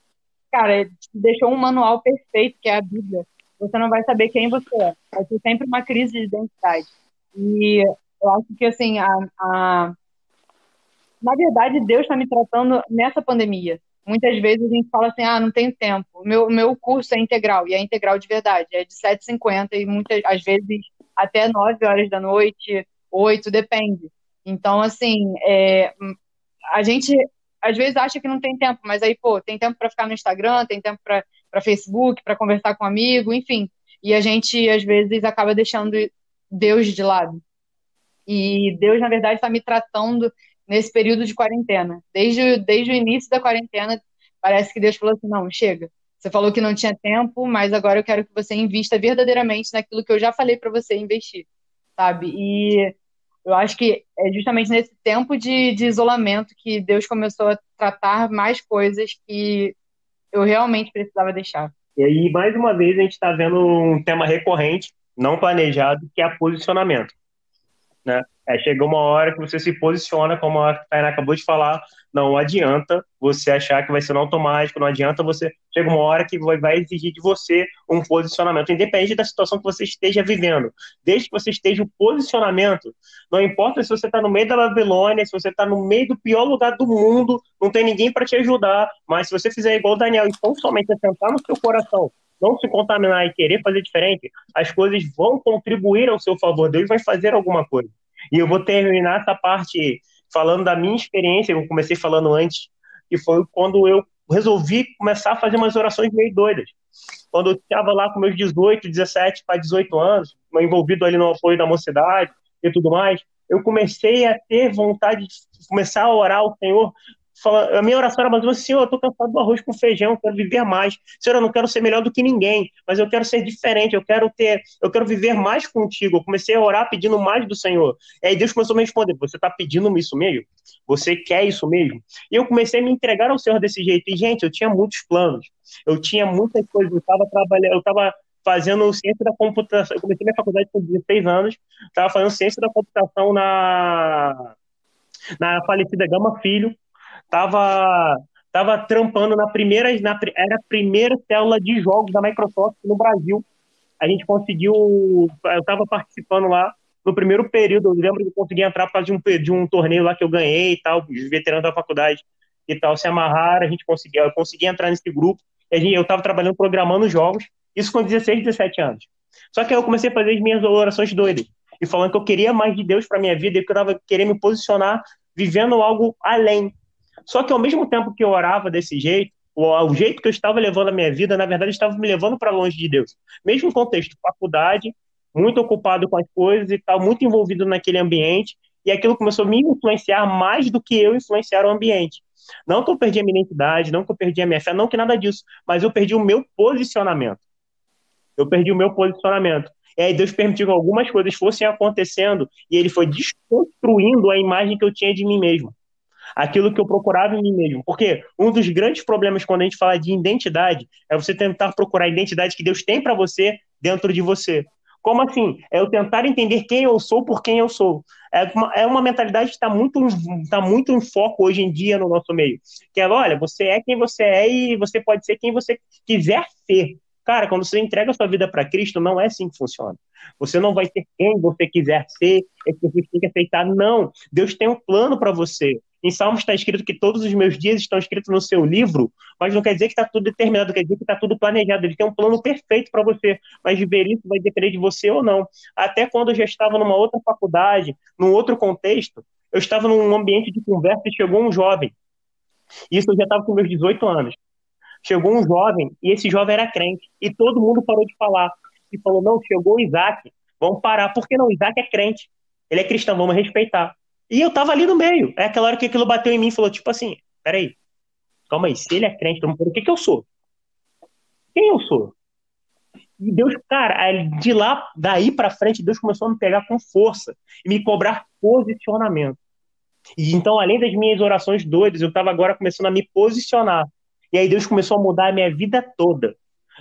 cara, te deixou um manual perfeito, que é a Bíblia, você não vai saber quem você é. Vai ter sempre uma crise de identidade. E eu acho que, assim, a, a... na verdade, Deus está me tratando nessa pandemia. Muitas vezes a gente fala assim, ah, não tenho tempo. Meu, meu curso é integral, e é integral de verdade, é de 7h50 e muitas, às vezes, até 9 horas da noite, 8, depende. Então, assim, é, a gente às vezes acha que não tem tempo, mas aí, pô, tem tempo para ficar no Instagram, tem tempo para Facebook, para conversar com um amigo, enfim. E a gente, às vezes, acaba deixando Deus de lado. E Deus, na verdade, está me tratando nesse período de quarentena. Desde, desde o início da quarentena, parece que Deus falou assim: não, chega. Você falou que não tinha tempo, mas agora eu quero que você invista verdadeiramente naquilo que eu já falei para você investir, sabe? E eu acho que é justamente nesse tempo de, de isolamento que Deus começou a tratar mais coisas que eu realmente precisava deixar. E aí, mais uma vez, a gente está vendo um tema recorrente, não planejado, que é posicionamento. Né? É, chega uma hora que você se posiciona, como a Tainá acabou de falar, não adianta você achar que vai ser no automático, não adianta você. Chega uma hora que vai exigir de você um posicionamento, independente da situação que você esteja vivendo. Desde que você esteja o posicionamento, não importa se você está no meio da Babilônia, se você está no meio do pior lugar do mundo, não tem ninguém para te ajudar, mas se você fizer igual o Daniel e tão somente assentar no seu coração, não se contaminar e querer fazer diferente, as coisas vão contribuir ao seu favor. Deus vai fazer alguma coisa. E eu vou terminar essa parte falando da minha experiência, eu comecei falando antes, que foi quando eu resolvi começar a fazer umas orações meio doidas. Quando eu estava lá com meus 18, 17 para 18 anos, envolvido ali no apoio da mocidade e tudo mais, eu comecei a ter vontade de começar a orar ao Senhor a minha oração era mais ou menos Senhor, eu estou cansado do arroz com feijão, quero viver mais. Senhor, eu não quero ser melhor do que ninguém, mas eu quero ser diferente, eu quero ter, eu quero viver mais contigo. Eu comecei a orar pedindo mais do Senhor. E aí Deus começou a me responder, você está pedindo isso mesmo? Você quer isso mesmo? E eu comecei a me entregar ao Senhor desse jeito. E, gente, eu tinha muitos planos, eu tinha muitas coisas, eu estava trabalhando, eu estava fazendo ciência da computação, eu comecei minha faculdade com 16 anos, estava fazendo ciência da computação na na falecida Gama Filho, tava tava trampando na primeira na, era a primeira célula de jogos da Microsoft no Brasil. A gente conseguiu, eu estava participando lá no primeiro período, eu lembro que eu consegui entrar por causa de um, de um torneio lá que eu ganhei e tal, os veteranos da faculdade e tal se amarraram, a gente conseguiu, eu consegui entrar nesse grupo, gente, eu estava trabalhando programando jogos, isso com 16, 17 anos. Só que aí eu comecei a fazer as minhas orações doidas, e falando que eu queria mais de Deus para minha vida, e que eu estava querendo me posicionar vivendo algo além, só que ao mesmo tempo que eu orava desse jeito, o, jeito que eu estava levando a minha vida, na verdade, estava me levando para longe de Deus. Mesmo contexto, faculdade, muito ocupado com as coisas e tal, muito envolvido naquele ambiente. e aquilo começou a me influenciar mais do que eu influenciar o ambiente. Não que eu perdi a minha identidade, não que eu perdi a minha fé, não que nada disso, mas eu perdi o meu posicionamento. Eu perdi o meu posicionamento. E aí Deus permitiu que algumas coisas fossem acontecendo e ele foi desconstruindo a imagem que eu tinha de mim mesmo. Aquilo que eu procurava em mim mesmo. Porque um dos grandes problemas quando a gente fala de identidade é você tentar procurar a identidade que Deus tem para você dentro de você. Como assim? É eu tentar entender quem eu sou por quem eu sou. É uma, é uma mentalidade que está muito, tá muito em foco hoje em dia no nosso meio. Que é, olha, você é quem você é e você pode ser quem você quiser ser. Cara, quando você entrega a sua vida para Cristo, não é assim que funciona. Você não vai ser quem você quiser ser, é que você tem que aceitar. Não. Deus tem um plano para você. Em Salmos está escrito que todos os meus dias estão escritos no seu livro, mas não quer dizer que está tudo determinado, quer dizer que está tudo planejado. Ele tem um plano perfeito para você, mas ver isso vai depender de você ou não. Até quando eu já estava numa outra faculdade, num outro contexto, eu estava num ambiente de conversa e chegou um jovem. Isso eu já estava com meus 18 anos. Chegou um jovem e esse jovem era crente e todo mundo parou de falar e falou: não, chegou Isaac, vamos parar. Por que não? Isaac é crente, ele é cristão, vamos respeitar. E eu tava ali no meio. É aquela hora que aquilo bateu em mim e falou, tipo assim, peraí, calma aí, se ele é crente, o que que eu sou? Quem eu sou? E Deus, cara, de lá, daí para frente, Deus começou a me pegar com força e me cobrar posicionamento. E então, além das minhas orações doidas, eu estava agora começando a me posicionar. E aí Deus começou a mudar a minha vida toda.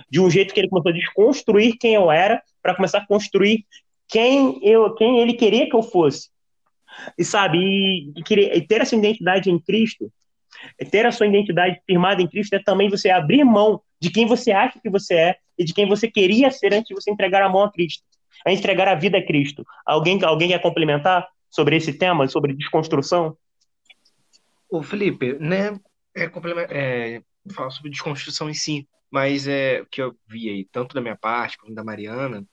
De um jeito que ele começou a desconstruir quem eu era, para começar a construir quem eu, quem ele queria que eu fosse. E sabe, e, e, querer, e ter essa identidade em Cristo, ter a sua identidade firmada em Cristo é também você abrir mão de quem você acha que você é e de quem você queria ser antes de você entregar a mão a Cristo, a entregar a vida a Cristo. Alguém, alguém quer complementar sobre esse tema, sobre desconstrução? Ô Felipe, né, é, é, falar sobre desconstrução em si, mas é o que eu vi aí, tanto da minha parte como da Mariana,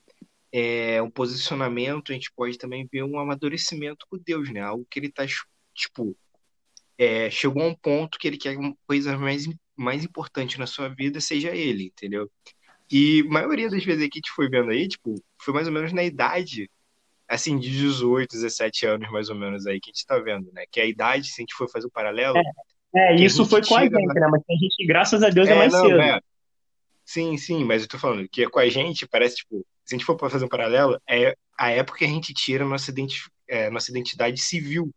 é, um posicionamento, a gente pode também ver um amadurecimento com Deus, né? Algo que ele tá, tipo, é, chegou a um ponto que ele quer uma coisa mais, mais importante na sua vida seja ele, entendeu? E a maioria das vezes que a gente foi vendo aí, tipo, foi mais ou menos na idade, assim, de 18, 17 anos, mais ou menos, aí, que a gente tá vendo, né? Que é a idade, se a gente for fazer o paralelo. É, é isso foi com a gente, na... né? Mas a gente, graças a Deus, é, é mais não, cedo. É. Sim, sim, mas eu tô falando que com a gente parece, tipo, se a gente for fazer um paralelo, é a época que a gente tira nossa, identi é, nossa identidade civil.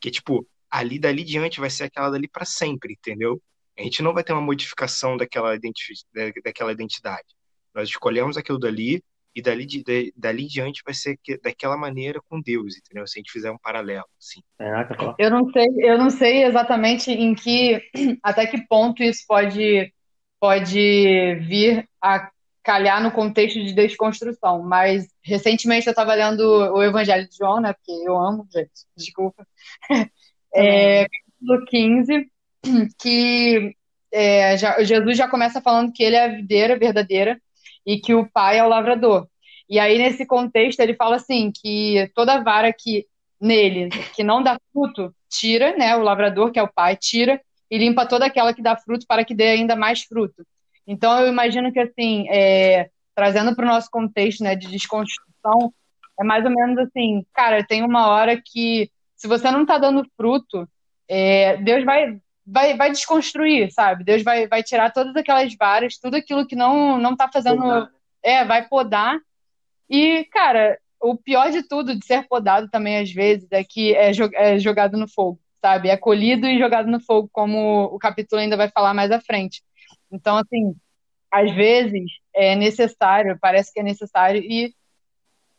Que, tipo, ali dali diante vai ser aquela dali para sempre, entendeu? A gente não vai ter uma modificação daquela, identi daquela identidade. Nós escolhemos aquilo dali e dali, de, dali diante vai ser que, daquela maneira com Deus, entendeu? Se a gente fizer um paralelo, assim. Eu não sei, eu não sei exatamente em que, até que ponto isso pode, pode vir a calhar no contexto de desconstrução, mas recentemente eu estava lendo o Evangelho de João, né? Porque eu amo, gente, desculpa. É, capítulo 15, que é, já, Jesus já começa falando que ele é a videira verdadeira e que o pai é o lavrador. E aí, nesse contexto, ele fala assim: que toda vara que nele que não dá fruto, tira, né? O lavrador, que é o pai, tira e limpa toda aquela que dá fruto para que dê ainda mais fruto. Então, eu imagino que, assim, é, trazendo para o nosso contexto né, de desconstrução, é mais ou menos assim, cara, tem uma hora que, se você não está dando fruto, é, Deus vai, vai, vai desconstruir, sabe? Deus vai, vai tirar todas aquelas varas, tudo aquilo que não, não tá fazendo. Podar. É, vai podar. E, cara, o pior de tudo, de ser podado também, às vezes, é que é, é jogado no fogo, sabe? É colhido e jogado no fogo, como o capítulo ainda vai falar mais à frente. Então, assim, às vezes é necessário, parece que é necessário, e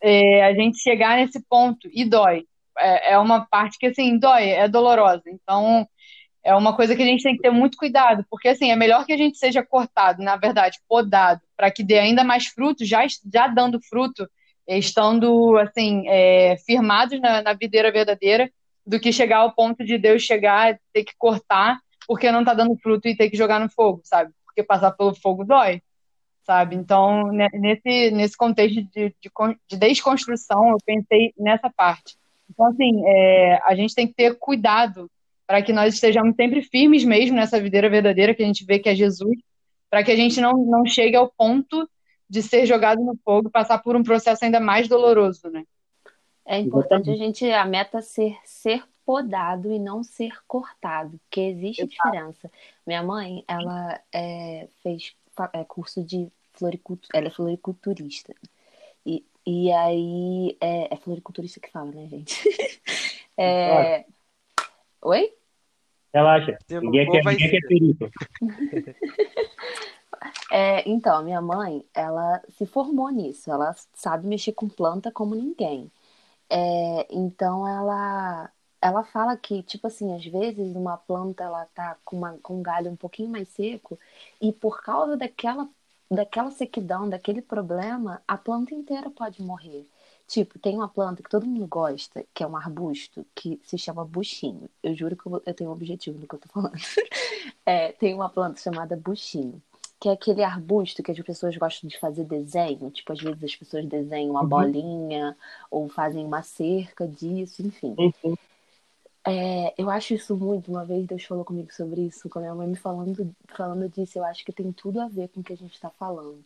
é, a gente chegar nesse ponto e dói. É, é, uma parte que, assim, dói, é dolorosa. Então, é uma coisa que a gente tem que ter muito cuidado, porque, assim, é melhor que a gente seja cortado, na verdade, podado, para que dê ainda mais fruto, já, já dando fruto, estando, assim, é, firmados na, na videira verdadeira, do que chegar ao ponto de Deus chegar, ter que cortar, porque não está dando fruto e ter que jogar no fogo, sabe? porque passar pelo fogo dói, sabe? Então, nesse, nesse contexto de, de, de desconstrução, eu pensei nessa parte. Então, assim, é, a gente tem que ter cuidado para que nós estejamos sempre firmes mesmo nessa videira verdadeira que a gente vê que é Jesus, para que a gente não, não chegue ao ponto de ser jogado no fogo, passar por um processo ainda mais doloroso, né? É importante a gente, a meta ser ser podado e não ser cortado, porque existe Exato. diferença. Minha mãe, ela é, fez é, curso de floricultura, ela é floriculturista. E, e aí, é, é floriculturista que fala, né, gente? é... Oi? Relaxa, ninguém quer, ninguém quer perito. É, então, minha mãe, ela se formou nisso. Ela sabe mexer com planta como ninguém. É, então, ela ela fala que, tipo assim, às vezes uma planta ela tá com, uma, com um galho um pouquinho mais seco e por causa daquela, daquela sequidão, daquele problema, a planta inteira pode morrer. Tipo, tem uma planta que todo mundo gosta, que é um arbusto, que se chama buchinho. Eu juro que eu, eu tenho um objetivo no que eu tô falando. É, tem uma planta chamada buchinho que é aquele arbusto que as pessoas gostam de fazer desenho. Tipo, às vezes as pessoas desenham uma uhum. bolinha ou fazem uma cerca disso, enfim. Uhum. É, eu acho isso muito. Uma vez Deus falou comigo sobre isso, com a minha mãe me falando, falando disso. Eu acho que tem tudo a ver com o que a gente está falando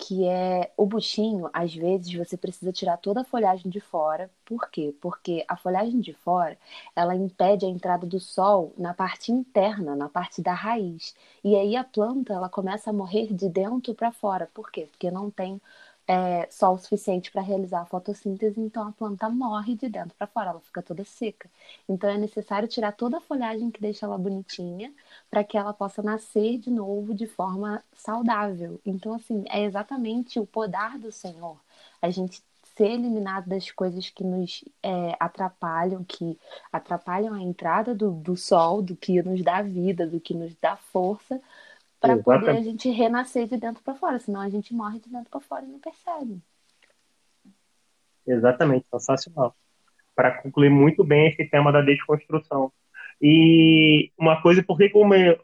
que é o buchinho, às vezes você precisa tirar toda a folhagem de fora. Por quê? Porque a folhagem de fora, ela impede a entrada do sol na parte interna, na parte da raiz. E aí a planta, ela começa a morrer de dentro para fora. Por quê? Porque não tem é, sol suficiente para realizar a fotossíntese, então a planta morre de dentro para fora, ela fica toda seca. Então é necessário tirar toda a folhagem que deixa ela bonitinha para que ela possa nascer de novo de forma saudável. Então, assim, é exatamente o podar do Senhor. A gente ser eliminado das coisas que nos é, atrapalham, que atrapalham a entrada do, do sol, do que nos dá vida, do que nos dá força, para poder a gente renascer de dentro para fora, senão a gente morre de dentro para fora e não percebe. Exatamente, sensacional. Para concluir muito bem esse tema da desconstrução. E uma coisa, por que, que, eu,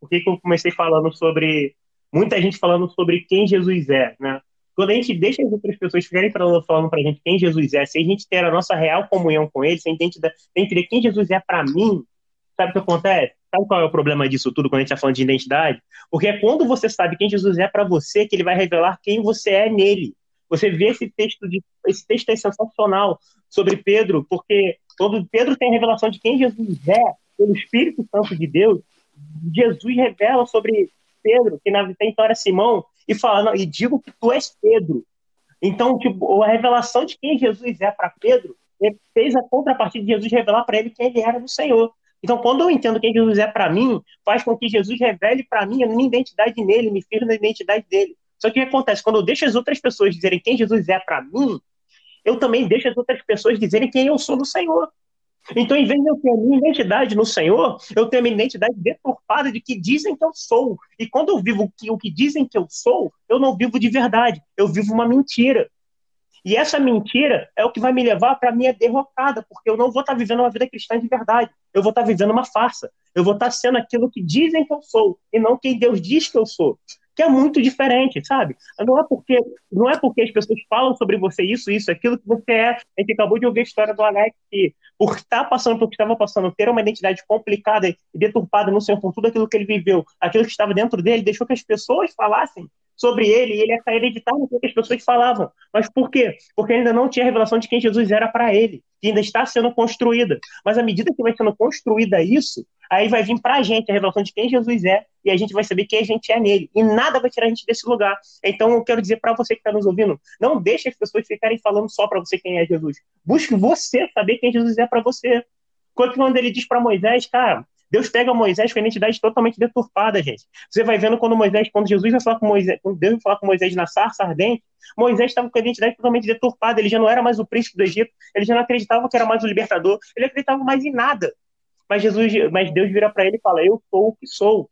por que, que eu comecei falando sobre. Muita gente falando sobre quem Jesus é, né? Quando a gente deixa as outras pessoas ficarem falando, falando pra gente quem Jesus é, se a gente ter a nossa real comunhão com ele, se a gente entender quem Jesus é para mim, sabe o que acontece? Sabe qual é o problema disso tudo quando a gente está falando de identidade? Porque é quando você sabe quem Jesus é para você que ele vai revelar quem você é nele. Você vê esse texto de esse texto é sensacional sobre Pedro, porque quando Pedro tem a revelação de quem Jesus é pelo Espírito Santo de Deus, Jesus revela sobre Pedro, que na então era Simão, e fala, não, e digo que tu és Pedro. Então, tipo, a revelação de quem Jesus é para Pedro fez a contrapartida de Jesus revelar para ele quem ele era no Senhor. Então, quando eu entendo quem Jesus é para mim, faz com que Jesus revele para mim a minha identidade nele, me firme na identidade dele. Só que o que acontece? Quando eu deixo as outras pessoas dizerem quem Jesus é para mim, eu também deixo as outras pessoas dizerem quem eu sou no Senhor. Então, em vez de eu ter a minha identidade no Senhor, eu tenho a minha identidade deturpada de que dizem que eu sou. E quando eu vivo o que dizem que eu sou, eu não vivo de verdade, eu vivo uma mentira. E essa mentira é o que vai me levar para a minha derrocada, porque eu não vou estar tá vivendo uma vida cristã de verdade. Eu vou estar tá vivendo uma farsa. Eu vou estar tá sendo aquilo que dizem que eu sou e não quem Deus diz que eu sou. Que é muito diferente, sabe? Não é porque não é porque as pessoas falam sobre você isso, isso, aquilo que você é. A gente acabou de ouvir a história do Alex que, por estar passando pelo que estava passando, ter uma identidade complicada e deturpada no Senhor, com tudo aquilo que ele viveu, aquilo que estava dentro dele, deixou que as pessoas falassem sobre ele e ele ia hereditar no que as pessoas falavam. Mas por quê? Porque ainda não tinha revelação de quem Jesus era para ele, que ainda está sendo construída. Mas à medida que vai sendo construída isso, aí vai vir para a gente a revelação de quem Jesus é e a gente vai saber quem a gente é nele. E nada vai tirar a gente desse lugar. Então eu quero dizer para você que está nos ouvindo, não deixe as pessoas ficarem falando só para você quem é Jesus. Busque você saber quem Jesus é para você. Quando ele diz para Moisés, cara, Deus pega Moisés com a identidade totalmente deturpada, gente. Você vai vendo quando Moisés, quando Jesus vai falar com Moisés, quando Deus vai falar com Moisés na sarça ardente, Moisés estava com a identidade totalmente deturpada, ele já não era mais o príncipe do Egito, ele já não acreditava que era mais o libertador, ele acreditava mais em nada. Mas Jesus, mas Deus vira para ele e fala: "Eu sou o que sou.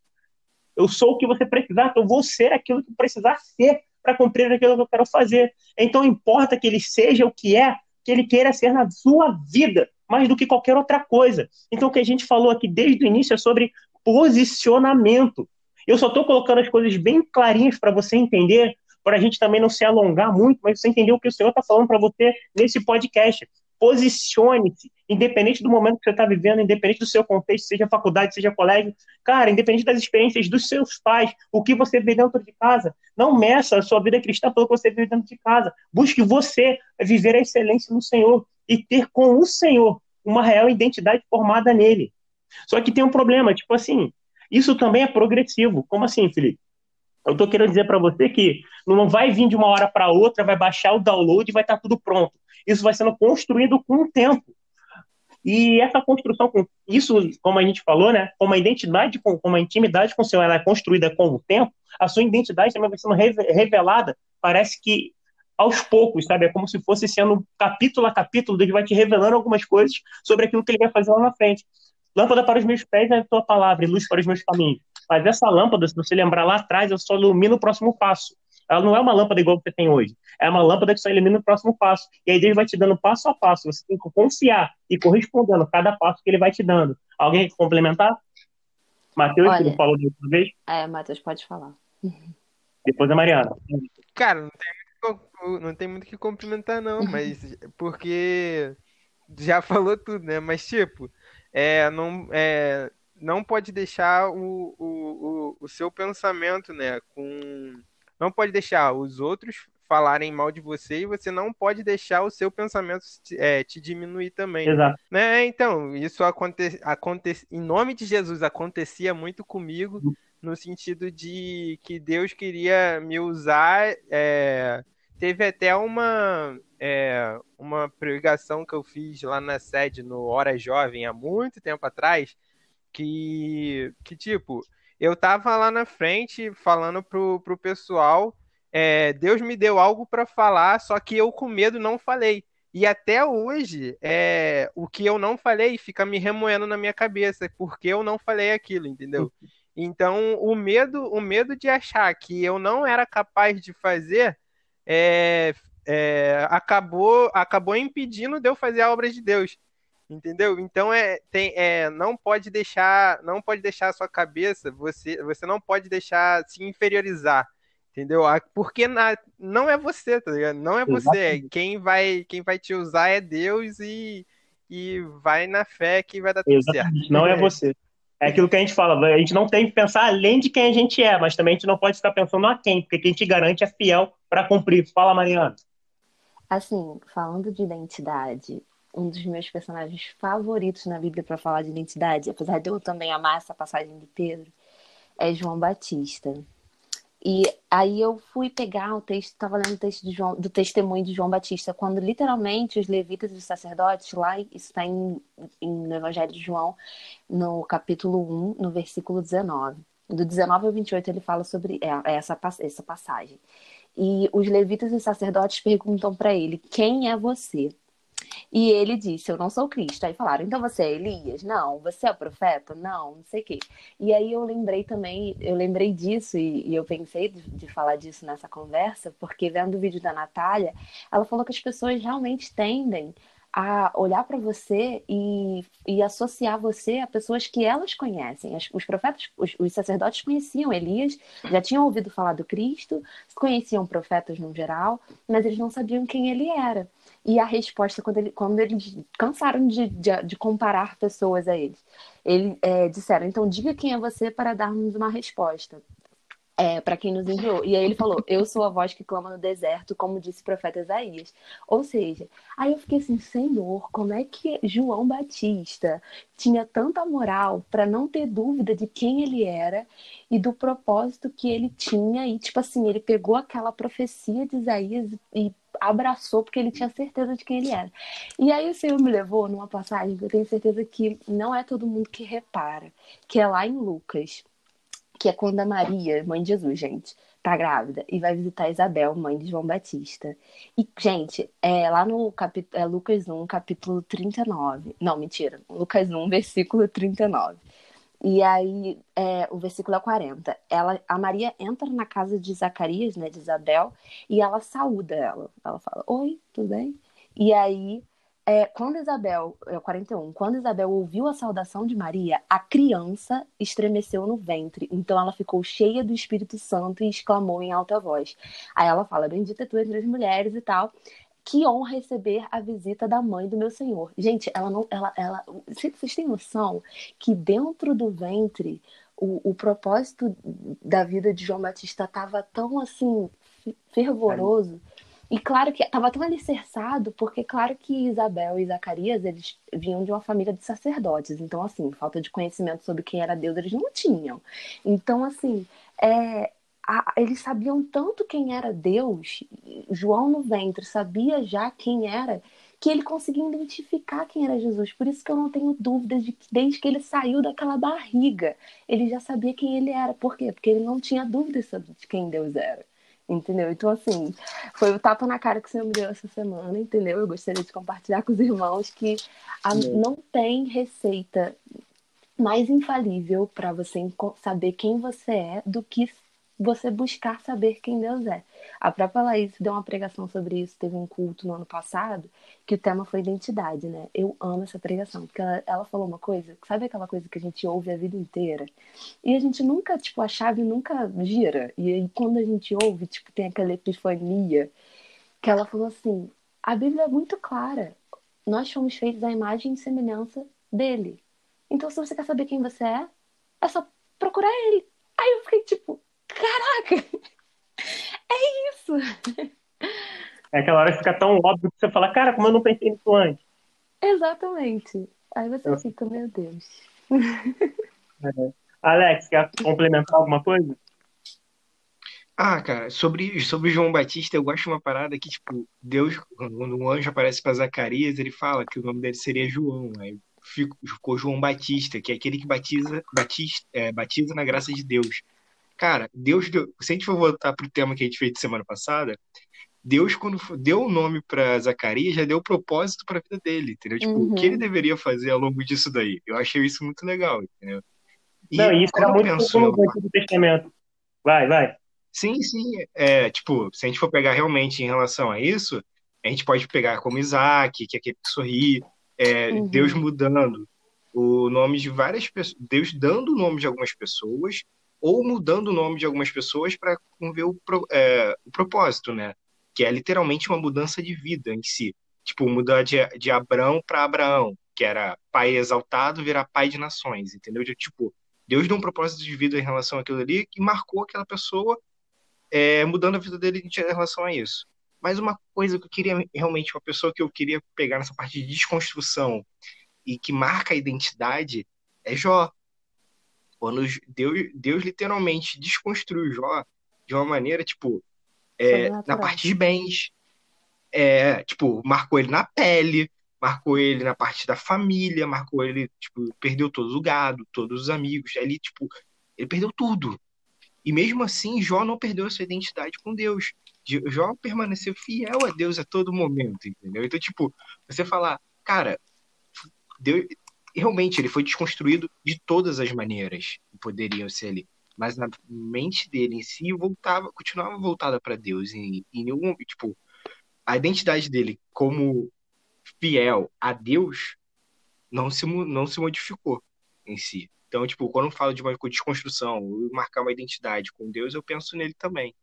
Eu sou o que você precisar, eu vou ser aquilo que precisar ser para cumprir aquilo que eu quero fazer. Então importa que ele seja o que é, que ele queira ser na sua vida mais do que qualquer outra coisa. Então, o que a gente falou aqui desde o início é sobre posicionamento. Eu só estou colocando as coisas bem clarinhas para você entender, para a gente também não se alongar muito, mas você entender o que o Senhor está falando para você nesse podcast. Posicione-se, independente do momento que você está vivendo, independente do seu contexto, seja faculdade, seja colégio, cara, independente das experiências dos seus pais, o que você vê dentro de casa, não meça a sua vida cristã pelo que você vê dentro de casa. Busque você viver a excelência no Senhor e ter com o Senhor uma real identidade formada nele. Só que tem um problema, tipo assim, isso também é progressivo. Como assim, Felipe? Eu estou querendo dizer para você que não vai vir de uma hora para outra, vai baixar o download e vai estar tá tudo pronto. Isso vai sendo construído com o tempo. E essa construção, com isso, como a gente falou, né, como a identidade, como a intimidade com o Senhor ela é construída com o tempo, a sua identidade também vai sendo revelada. Parece que aos poucos, sabe? É como se fosse sendo capítulo a capítulo, Deus vai te revelando algumas coisas sobre aquilo que ele vai fazer lá na frente. Lâmpada para os meus pés é a tua palavra e luz para os meus caminhos. Mas essa lâmpada, se você lembrar lá atrás, ela só ilumina o próximo passo. Ela não é uma lâmpada igual você tem hoje. É uma lâmpada que só ilumina o próximo passo. E aí Deus vai te dando passo a passo. Você tem que confiar e correspondendo a cada passo que ele vai te dando. Alguém quer complementar? Matheus, Olha, que não falou de outra vez? É, Matheus, pode falar. Depois a Mariana. Cara, não tem não tem muito que cumprimentar, não, mas porque já falou tudo, né? Mas, tipo, é, não, é, não pode deixar o, o, o, o seu pensamento, né? Com. Não pode deixar os outros falarem mal de você e você não pode deixar o seu pensamento é, te diminuir também. Exato. Né? Então, isso acontece, acontece em nome de Jesus acontecia muito comigo no sentido de que Deus queria me usar. É, teve até uma, é, uma pregação que eu fiz lá na sede, no Hora Jovem, há muito tempo atrás, que, que tipo, eu tava lá na frente falando pro, pro pessoal, é, Deus me deu algo para falar, só que eu com medo não falei. E até hoje, é, o que eu não falei fica me remoendo na minha cabeça, porque eu não falei aquilo, entendeu? Então, o medo, o medo de achar que eu não era capaz de fazer é, é, acabou, acabou impedindo de eu fazer a obra de Deus. Entendeu? Então é, tem, é, não pode deixar, não pode deixar a sua cabeça, você, você não pode deixar se inferiorizar, entendeu? Porque na, não é você, tá ligado? Não é você. Quem vai, quem vai te usar é Deus e, e vai na fé que vai dar tudo Exatamente. certo. Não é você. É aquilo que a gente fala, a gente não tem que pensar além de quem a gente é, mas também a gente não pode ficar pensando a quem, porque quem te garante é fiel para cumprir. Fala, Mariana. Assim, falando de identidade, um dos meus personagens favoritos na Bíblia para falar de identidade, apesar de eu também amar essa passagem de Pedro, é João Batista. E aí eu fui pegar o texto, estava lendo o texto João, do testemunho de João Batista, quando literalmente os levitas e os sacerdotes, lá, isso está em, em, no Evangelho de João, no capítulo 1, no versículo 19. Do 19 ao 28 ele fala sobre é, é essa, essa passagem. E os levitas e os sacerdotes perguntam para ele: Quem é você? E ele disse: Eu não sou Cristo. Aí falaram: Então você é Elias? Não. Você é o profeta? Não, não sei o quê. E aí eu lembrei também, eu lembrei disso e, e eu pensei de, de, falar disso nessa conversa, porque vendo o vídeo da Natália, ela falou que as pessoas realmente tendem a olhar para você e, e associar você a pessoas que elas conhecem. As, os profetas, os, os, sacerdotes conheciam Elias, já tinham ouvido falar do Cristo, conheciam profetas no geral, mas eles não sabiam quem ele era. E a resposta, quando, ele, quando eles cansaram de, de, de comparar pessoas a eles, eles é, disseram: então diga quem é você para darmos uma resposta é, para quem nos enviou. E aí ele falou: Eu sou a voz que clama no deserto, como disse o profeta Isaías. Ou seja, aí eu fiquei assim: Senhor, como é que João Batista tinha tanta moral para não ter dúvida de quem ele era e do propósito que ele tinha? E, tipo assim, ele pegou aquela profecia de Isaías e abraçou porque ele tinha certeza de quem ele era. E aí o Senhor me levou numa passagem que eu tenho certeza que não é todo mundo que repara, que é lá em Lucas que é quando a Maria, mãe de Jesus, gente, tá grávida e vai visitar Isabel, mãe de João Batista. E, gente, é lá no capítulo, é Lucas 1, capítulo 39. Não, mentira. Lucas 1, versículo 39. E aí, é, o versículo é 40. Ela, a Maria entra na casa de Zacarias, né, de Isabel, e ela saúda ela. Ela fala: Oi, tudo bem? E aí é, quando Isabel, é 41, quando Isabel ouviu a saudação de Maria, a criança estremeceu no ventre. Então ela ficou cheia do Espírito Santo e exclamou em alta voz. Aí ela fala: Bendita tu entre as mulheres e tal. que honra receber a visita da mãe do meu senhor. Gente, ela não. Ela, ela, vocês têm noção que dentro do ventre o, o propósito da vida de João Batista estava tão assim fervoroso. E claro que estava tão alicerçado, porque claro que Isabel e Zacarias, eles vinham de uma família de sacerdotes. Então, assim, falta de conhecimento sobre quem era Deus, eles não tinham. Então, assim, é, a, eles sabiam tanto quem era Deus, João no ventre sabia já quem era, que ele conseguia identificar quem era Jesus. Por isso que eu não tenho dúvidas de que desde que ele saiu daquela barriga, ele já sabia quem ele era. Por quê? Porque ele não tinha dúvidas sobre quem Deus era. Entendeu? Então, assim, foi o tapa na cara que o Senhor me deu essa semana, entendeu? Eu gostaria de compartilhar com os irmãos que a, não tem receita mais infalível para você saber quem você é do que você buscar saber quem Deus é. A própria Laís deu uma pregação sobre isso, teve um culto no ano passado, que o tema foi identidade, né? Eu amo essa pregação, porque ela, ela falou uma coisa, sabe aquela coisa que a gente ouve a vida inteira? E a gente nunca, tipo, a chave nunca gira. E aí quando a gente ouve, tipo, tem aquela epifania, que ela falou assim, a Bíblia é muito clara. Nós fomos feitos à imagem e semelhança dele. Então, se você quer saber quem você é, é só procurar ele. Aí eu fiquei tipo, caraca, é isso. É aquela hora que fica tão óbvio que você fala, cara, como eu não pensei nisso antes. Exatamente. Aí você eu... fica, meu Deus. É. Alex, quer complementar alguma coisa? Ah, cara, sobre, sobre João Batista, eu gosto de uma parada que, tipo, Deus, quando um anjo aparece para Zacarias, ele fala que o nome dele seria João. Aí ficou João Batista, que é aquele que batiza, batiza, é, batiza na graça de Deus. Cara, Deus deu. Se a gente for voltar pro tema que a gente fez semana passada, Deus, quando deu o nome para Zacarias, já deu propósito para a vida dele, entendeu? Tipo, uhum. o que ele uhum. deveria fazer ao longo disso daí? Eu achei isso muito legal, entendeu? E Não, isso era muito penso, no Antigo Testamento. Vai, vai. Sim, sim. É, tipo, se a gente for pegar realmente em relação a isso, a gente pode pegar como Isaac, que é aquele que sorri, é, uhum. Deus mudando o nome de várias pessoas, Deus dando o nome de algumas pessoas ou mudando o nome de algumas pessoas para ver o, é, o propósito, né? Que é literalmente uma mudança de vida em si. Tipo, mudar de, de Abraão para Abraão, que era pai exaltado, virar pai de nações, entendeu? De, tipo, Deus deu um propósito de vida em relação àquilo ali que marcou aquela pessoa, é, mudando a vida dele em relação a isso. Mas uma coisa que eu queria realmente, uma pessoa que eu queria pegar nessa parte de desconstrução e que marca a identidade é Jó. Quando Deus, Deus literalmente desconstruiu Jó de uma maneira, tipo, é, na parte de bens. É, tipo, marcou ele na pele, marcou ele na parte da família, marcou ele, tipo, perdeu todo o gado, todos os amigos. Ali, tipo, ele perdeu tudo. E mesmo assim, Jó não perdeu a sua identidade com Deus. Jó permaneceu fiel a Deus a todo momento, entendeu? Então, tipo, você falar, cara, Deus, realmente ele foi desconstruído de todas as maneiras que poderiam ser ali. Mas na mente dele em si voltava, continuava voltada para Deus. E, e nenhum, tipo, a identidade dele como fiel a Deus não se, não se modificou em si. Então, tipo, quando eu falo de uma desconstrução, marcar uma identidade com Deus, eu penso nele também.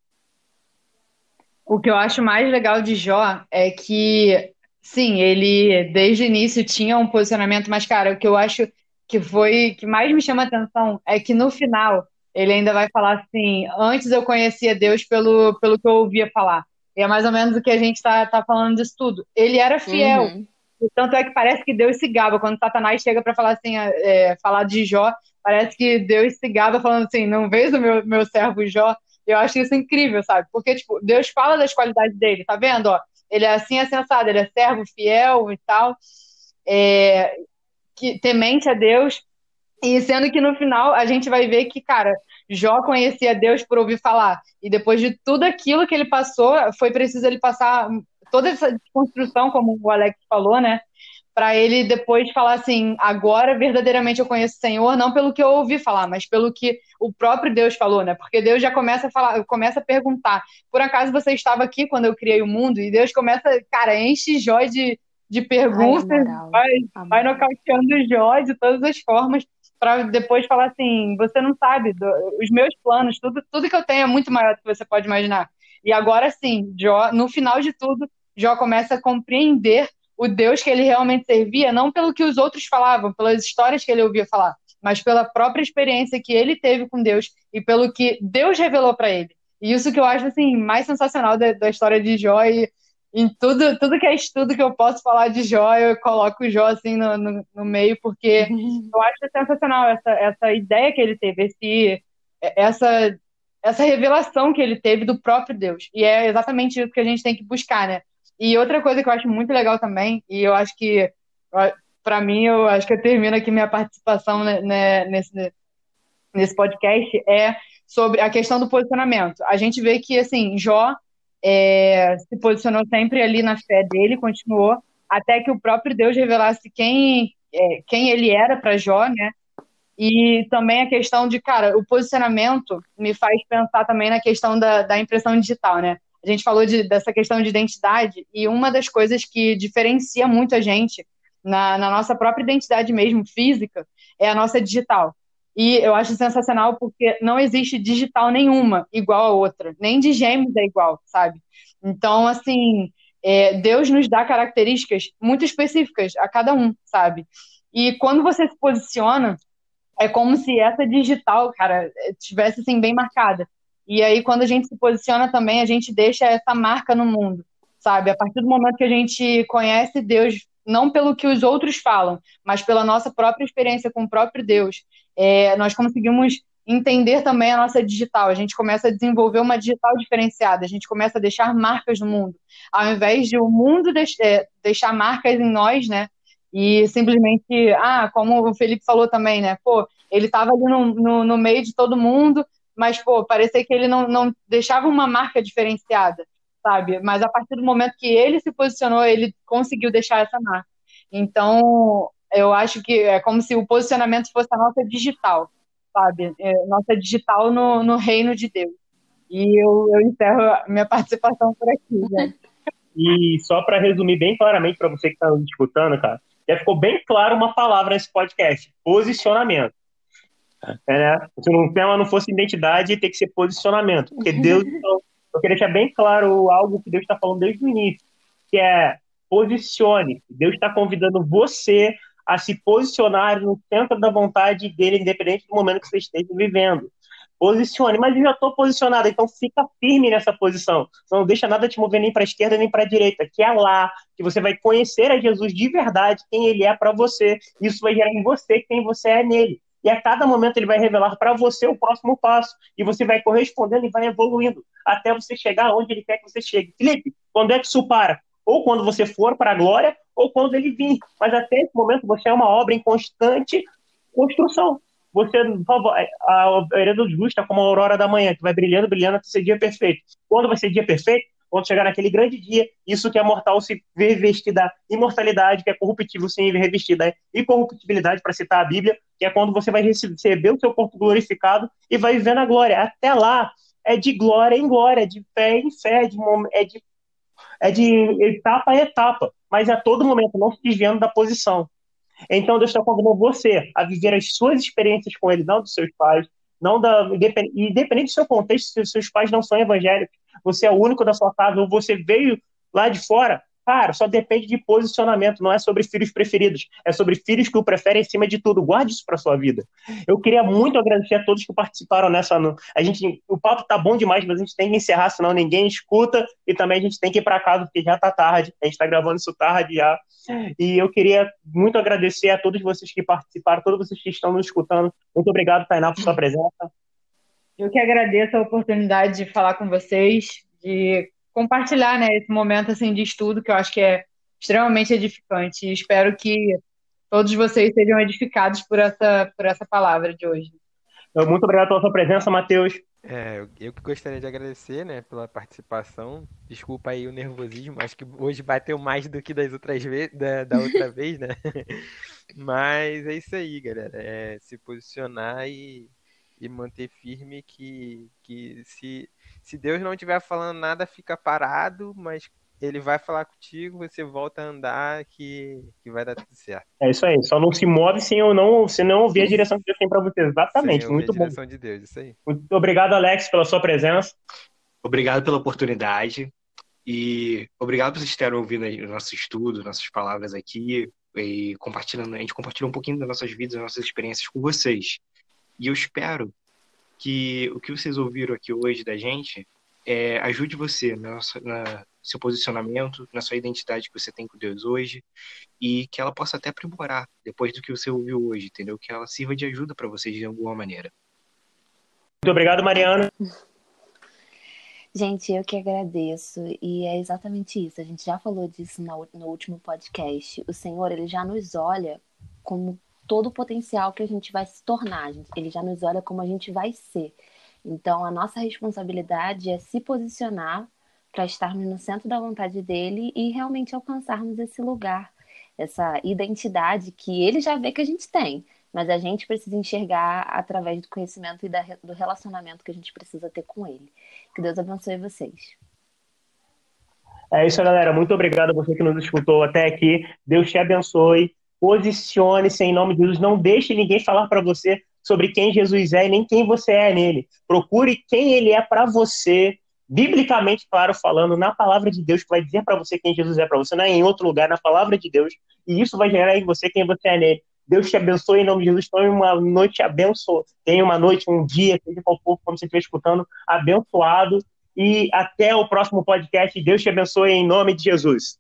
O que eu acho mais legal de Jó é que Sim, ele desde o início tinha um posicionamento, mas, cara, o que eu acho que foi que mais me chama atenção é que no final ele ainda vai falar assim: antes eu conhecia Deus pelo, pelo que eu ouvia falar. E é mais ou menos o que a gente está tá falando disso tudo. Ele era fiel. Uhum. Tanto é que parece que Deus se gaba. Quando Satanás chega para falar assim, é, falar de Jó, parece que Deus se gaba falando assim: não vês o meu, meu servo Jó? Eu acho isso incrível, sabe? Porque, tipo, Deus fala das qualidades dele, tá vendo? Ó, ele é assim é sensado, ele é servo fiel e tal, é, que, temente a Deus, e sendo que no final a gente vai ver que, cara, Jó conhecia Deus por ouvir falar, e depois de tudo aquilo que ele passou, foi preciso ele passar toda essa construção, como o Alex falou, né? Para ele depois falar assim: agora verdadeiramente eu conheço o Senhor, não pelo que eu ouvi falar, mas pelo que o próprio Deus falou, né? Porque Deus já começa a falar, começa a perguntar: por acaso você estava aqui quando eu criei o mundo? E Deus começa, cara, enche Jó de, de perguntas, Ai, vai, vai nocauteando Jó de todas as formas, para depois falar assim: você não sabe, os meus planos, tudo, tudo que eu tenho é muito maior do que você pode imaginar. E agora sim, Jó, no final de tudo, Jó começa a compreender o Deus que ele realmente servia, não pelo que os outros falavam, pelas histórias que ele ouvia falar, mas pela própria experiência que ele teve com Deus e pelo que Deus revelou para ele. E isso que eu acho assim mais sensacional da, da história de Jó e em tudo, tudo que é estudo que eu posso falar de Jó, eu coloco o Jó assim no, no, no meio, porque eu acho sensacional essa, essa ideia que ele teve, esse, essa, essa revelação que ele teve do próprio Deus. E é exatamente isso que a gente tem que buscar, né? E outra coisa que eu acho muito legal também, e eu acho que, para mim, eu acho que eu termino aqui minha participação né, né, nesse, nesse podcast, é sobre a questão do posicionamento. A gente vê que, assim, Jó é, se posicionou sempre ali na fé dele, continuou, até que o próprio Deus revelasse quem, é, quem ele era para Jó, né? E também a questão de, cara, o posicionamento me faz pensar também na questão da, da impressão digital, né? A gente falou de, dessa questão de identidade, e uma das coisas que diferencia muito a gente na, na nossa própria identidade mesmo, física, é a nossa digital. E eu acho sensacional porque não existe digital nenhuma igual a outra, nem de gêmeos é igual, sabe? Então, assim, é, Deus nos dá características muito específicas a cada um, sabe? E quando você se posiciona, é como se essa digital, cara, tivesse assim bem marcada. E aí, quando a gente se posiciona também, a gente deixa essa marca no mundo, sabe? A partir do momento que a gente conhece Deus, não pelo que os outros falam, mas pela nossa própria experiência com o próprio Deus, é, nós conseguimos entender também a nossa digital. A gente começa a desenvolver uma digital diferenciada, a gente começa a deixar marcas no mundo. Ao invés de o mundo deix é, deixar marcas em nós, né? E simplesmente, ah, como o Felipe falou também, né? Pô, ele estava ali no, no, no, meio de todo mundo, mas, pô, parecia que ele não, não deixava uma marca diferenciada, sabe? Mas a partir do momento que ele se posicionou, ele conseguiu deixar essa marca. Então, eu acho que é como se o posicionamento fosse a nossa digital, sabe? É, nossa digital no, no reino de Deus. E eu, eu encerro minha participação por aqui, gente. E só para resumir bem claramente para você que está nos escutando, cara, já ficou bem claro uma palavra nesse podcast: posicionamento. É, né? Se o tema não fosse identidade, tem que ser posicionamento. Porque Deus. Então, eu queria deixar bem claro algo que Deus está falando desde o início, que é posicione. Deus está convidando você a se posicionar no centro da vontade dele, independente do momento que você esteja vivendo. Posicione, mas eu já estou posicionado, então fica firme nessa posição. Não deixa nada te mover nem para a esquerda nem para a direita, que é lá que você vai conhecer a Jesus de verdade, quem ele é para você. Isso vai gerar em você quem você é nele. E a cada momento ele vai revelar para você o próximo passo. E você vai correspondendo e vai evoluindo até você chegar onde ele quer que você chegue. Felipe, quando é que isso para? Ou quando você for para a glória, ou quando ele vir. Mas até esse momento você é uma obra em constante construção. Você, a hereda de luz está como a aurora da manhã, que vai brilhando, brilhando até ser dia perfeito. Quando vai ser dia perfeito? Quando chegar naquele grande dia, isso que é mortal se revestir da imortalidade, que é corruptível se revestir da incorruptibilidade, para citar a Bíblia, que é quando você vai receber o seu corpo glorificado e vai viver na glória. Até lá, é de glória em glória, de fé em fé, de, é de é de etapa a etapa, mas a todo momento, não se desviando da posição. Então Deus está convidando você a viver as suas experiências com Ele, não dos seus pais, não da independente do seu contexto, se os seus pais não são evangélicos, você é o único da sua casa ou você veio lá de fora, Cara, só depende de posicionamento, não é sobre filhos preferidos, é sobre filhos que o preferem em cima de tudo. Guarde isso para sua vida. Eu queria muito agradecer a todos que participaram nessa. A gente, o papo tá bom demais, mas a gente tem que encerrar, senão ninguém escuta e também a gente tem que ir para casa porque já tá tarde. A gente está gravando isso tarde já. E eu queria muito agradecer a todos vocês que participaram, todos vocês que estão nos escutando. Muito obrigado, Tainá, por sua presença. Eu que agradeço a oportunidade de falar com vocês, de compartilhar né, esse momento assim, de estudo que eu acho que é extremamente edificante. E espero que todos vocês sejam edificados por essa, por essa palavra de hoje. Muito obrigado pela sua presença, Matheus. É, eu que gostaria de agradecer, né, pela participação. Desculpa aí o nervosismo, acho que hoje bateu mais do que das outras vezes, da, da outra vez, né? Mas é isso aí, galera. É se posicionar e, e manter firme que, que se se Deus não estiver falando nada, fica parado, mas ele vai falar contigo, você volta a andar que, que vai dar tudo certo. É isso aí, só não se move sem eu não, se não ouvir a direção que Deus tem para você. Exatamente, muito bom. a direção de Deus, isso aí. Muito obrigado, Alex, pela sua presença. Obrigado pela oportunidade. E obrigado por vocês terem ouvido o nosso estudo, nossas palavras aqui, e compartilhando, a gente compartilha um pouquinho das nossas vidas, das nossas experiências com vocês. E eu espero que o que vocês ouviram aqui hoje da gente é, ajude você no seu posicionamento, na sua identidade que você tem com Deus hoje, e que ela possa até aprimorar depois do que você ouviu hoje, entendeu? Que ela sirva de ajuda para vocês de alguma maneira. Muito obrigado, Mariana. Gente, eu que agradeço. E é exatamente isso. A gente já falou disso no, no último podcast. O Senhor, ele já nos olha como todo o potencial que a gente vai se tornar. Ele já nos olha como a gente vai ser. Então, a nossa responsabilidade é se posicionar para estarmos no centro da vontade dele e realmente alcançarmos esse lugar, essa identidade que ele já vê que a gente tem mas a gente precisa enxergar através do conhecimento e da, do relacionamento que a gente precisa ter com ele. Que Deus abençoe vocês. É isso, galera. Muito obrigado a você que nos escutou até aqui. Deus te abençoe. Posicione-se em nome de Jesus. Não deixe ninguém falar para você sobre quem Jesus é e nem quem você é nele. Procure quem ele é para você, biblicamente, claro, falando na palavra de Deus, que vai dizer para você quem Jesus é para você, não é em outro lugar, na palavra de Deus. E isso vai gerar em você quem você é nele. Deus te abençoe em nome de Jesus. Tenha uma noite abençoada. Tenha uma noite, um dia, seja qual for, quando você estiver escutando, abençoado. E até o próximo podcast. Deus te abençoe em nome de Jesus.